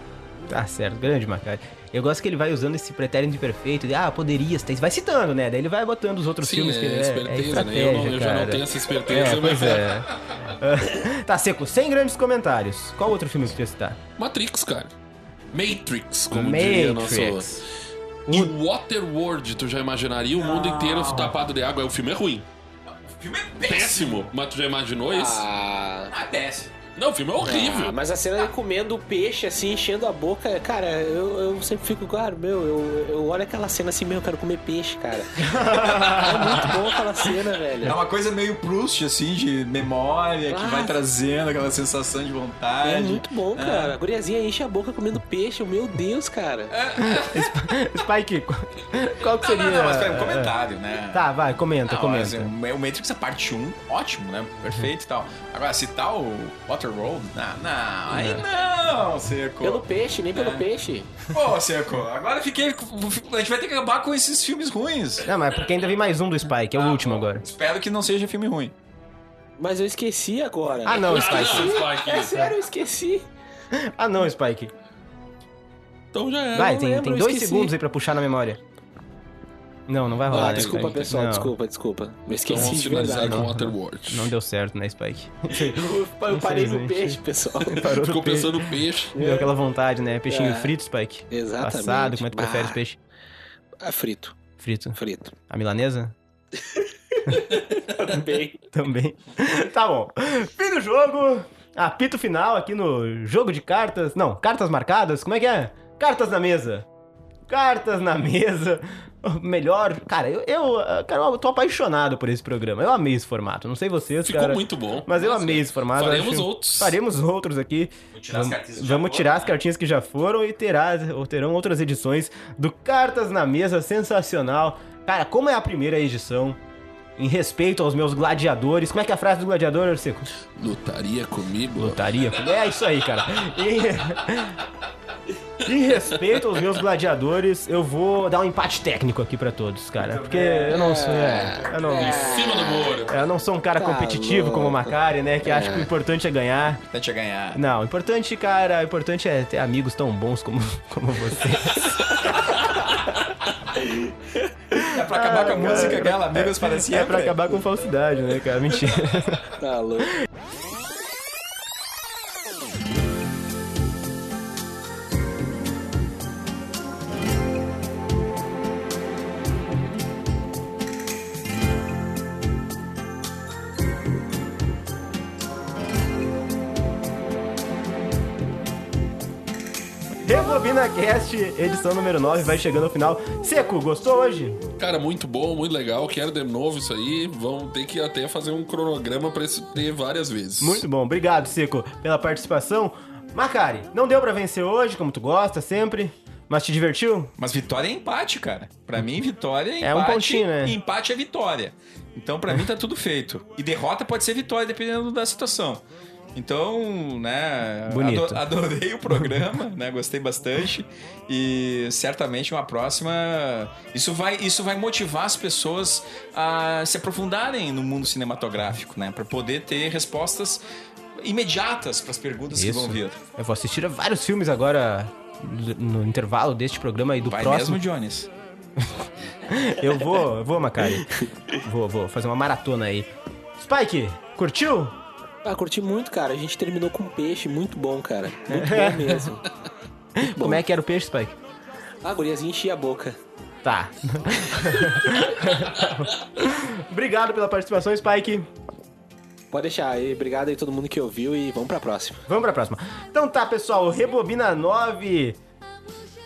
Tá certo, grande Macari. Eu gosto que ele vai usando esse pretérito de perfeito, de, ah, poderia, ter- vai citando, né? Daí ele vai botando os outros Sim, filmes é que ele é, é esperteza, né? Eu, não- eu já não tenho essa esperteza, É, mas é. <laughs> tá seco, sem grandes comentários. Qual outro filme que você ia citar? Matrix, cara. Matrix, como diria nosso... Matrix. E Waterworld, tu já imaginaria o mundo inteiro tapado de água? O filme é ruim. O filme é Péssimo. Mas tu já imaginou isso? Ah, Ah, péssimo. Não, o filme é horrível. Ah, mas a cena dele comendo o peixe, assim, enchendo a boca, cara, eu, eu sempre fico, claro, meu, eu, eu olho aquela cena assim, meu, eu quero comer peixe, cara. <laughs> é muito bom aquela cena, É velho. uma coisa meio Proust, assim, de memória, que Ah. vai trazendo aquela sensação de vontade. É muito bom, cara. A guriazinha enche a boca comendo peixe, meu Deus, cara. Spike, qual- que Não, seria... não, não, mas pera, um comentário, né? Tá, vai, comenta, Não, comenta. assim, o Matrix é parte 1, ótimo, né? Perfeito e tal. Agora, citar o Waterworld, não, não, aí não, Seco. Pelo peixe, nem pelo É. peixe. Pô, Seco, agora fiquei. A gente vai ter que acabar com esses filmes ruins. Não, mas é porque ainda vi mais um do Spike, é o Ah, último agora. Espero que não seja filme ruim. Mas eu esqueci agora. Ah, não, Ah, Spike. não, Spike. É sério, eu esqueci. Ah, não, Spike. Então já é. Vai, tem, lembro, tem dois esqueci. segundos aí pra puxar na memória. Não, não vai rolar, Ah, né, desculpa, Spike? pessoal, Não, desculpa, desculpa. Eu Então esqueci vamos de finalizar verdade. com Waterworld. Não deu certo, né, Spike? <laughs> Eu, eu parei no peixe, pessoal. <laughs> Parou no Ficou peixe. pensando no peixe. Deu aquela vontade, né? Peixinho É. frito, Spike? Exatamente. Passado, como é que tu prefere Bah. os peixes? Ah, frito, Frito. frito. A milanesa? <laughs> Também. Também. tá bom. Fim do jogo. Apito final aqui no jogo de cartas. Não, cartas marcadas. Como é que é? Cartas na mesa. Cartas na mesa. <laughs> Melhor. Cara, eu, eu, cara, eu tô apaixonado por esse programa. Eu amei esse formato. Não sei vocês, Ficou cara. muito bom. Mas eu Nossa, amei esse formato. Faremos acho- outros. Faremos outros aqui. tirar as Vamos, foram, tirar as né? cartinhas que já foram e terá, ou terão outras edições do Cartas na Mesa, sensacional. Cara, como é a primeira edição, em respeito aos meus gladiadores. Como é que é a frase do gladiador, Seco? Lutaria comigo? Lutaria? É isso aí, cara. E, <laughs> em respeito aos meus gladiadores, eu vou dar um empate técnico aqui pra todos, cara. Porque eu não sou. É, eu não. Em cima do muro. Eu não sou um cara Tá competitivo como o louco. Macari, né? Que acha que o importante é ganhar. Tente ganhar. Não, o importante, cara, o importante é ter amigos tão bons como, <laughs> como você. É pra acabar com a música aquela, amigos sempre. É pra acabar com falsidade, né, cara? Mentira. Tá louco. Rebobina Cast, edição número 9, vai chegando ao final. Seco, gostou hoje? Cara, muito bom, muito legal. Quero de novo isso aí. Vamos ter que até fazer um cronograma pra isso ter várias vezes. Muito bom, obrigado, Seco, pela participação. Macari, não deu pra vencer hoje, como tu gosta sempre, mas te divertiu? Mas vitória é empate, cara. Pra mim, vitória é empate. É um pontinho, né? E empate é vitória. Então, pra mim, tá tudo feito. E derrota pode ser vitória, dependendo da situação. Então, né, Bonito. ado- adorei o programa, né, gostei bastante e certamente uma próxima, isso vai, isso vai motivar as pessoas a se aprofundarem no mundo cinematográfico, né, para poder ter respostas imediatas para as perguntas que vão vir. Eu vou assistir a vários filmes agora no intervalo deste programa e do Vai próximo. mesmo, Jones? <laughs> Eu vou, eu vou, Macari. Vou, vou fazer uma maratona aí. Spike, curtiu? Ah, curti muito, cara. A gente terminou com peixe, muito bom, cara. Muito <laughs> bom mesmo. Como é que era o peixe, Spike? Ah, a guriazinha enchia a boca. Tá. <laughs> Obrigado pela participação, Spike. Pode deixar. E obrigado aí todo mundo que ouviu e vamos pra próxima. Vamos pra próxima. Então tá, pessoal, Rebobina 9.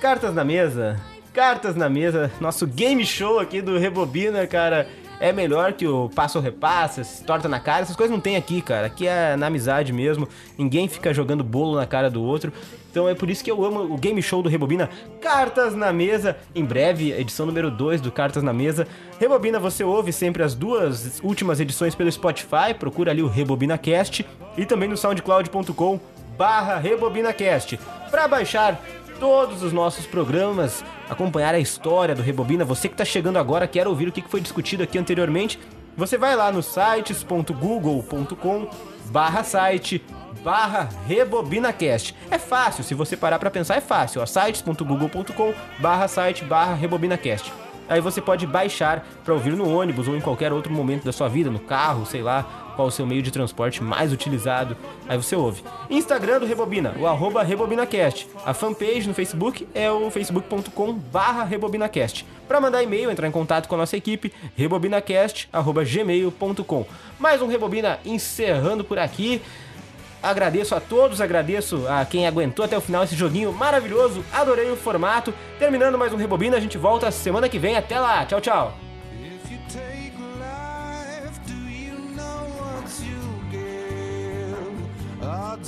Cartas na mesa. Cartas na mesa. Nosso game show aqui do Rebobina, cara. É melhor que o passo repassa, torta na cara. Essas coisas não tem aqui, cara. Aqui é na amizade mesmo. Ninguém fica jogando bolo na cara do outro. Então é por isso que eu amo o game show do Rebobina Cartas na Mesa. Em breve, edição número 2 do Cartas na Mesa. Rebobina, você ouve sempre as duas últimas edições pelo Spotify. Procura ali o Rebobina Cast e também no soundcloud.com barra RebobinaCast. Para baixar todos os nossos programas, acompanhar a história do Rebobina, você que está chegando agora, quer ouvir o que foi discutido aqui anteriormente, você vai lá no sites.google.com barra site barra RebobinaCast. É fácil, se você parar para pensar, é fácil. sites.google.com barra site barra RebobinaCast. Aí você pode baixar para ouvir no ônibus ou em qualquer outro momento da sua vida, no carro, sei lá, qual o seu meio de transporte mais utilizado. Aí você ouve. Instagram do Rebobina, o arroba RebobinaCast. A fanpage no Facebook é o facebook.com barra RebobinaCast. Para mandar e-mail, entrar em contato com a nossa equipe, rebobinacast.gmail.com. Mais um Rebobina encerrando por aqui. Agradeço a todos, agradeço a quem aguentou até o final esse joguinho maravilhoso. Adorei o formato. Terminando mais um Rebobina, a gente volta semana que vem. Até lá. Tchau, tchau.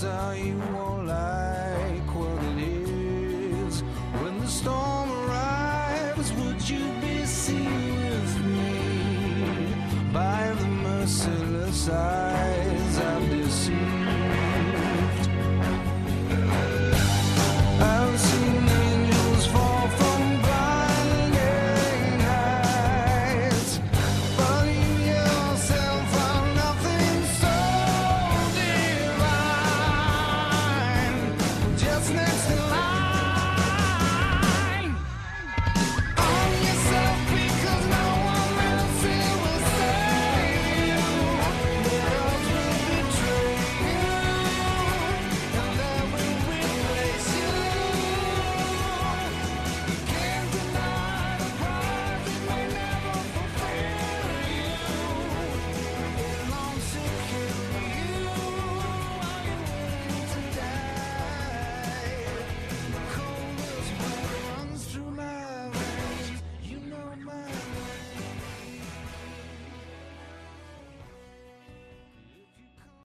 Are you won't like what it is. When the storm arrives, would you be seen with me by the merciless eyes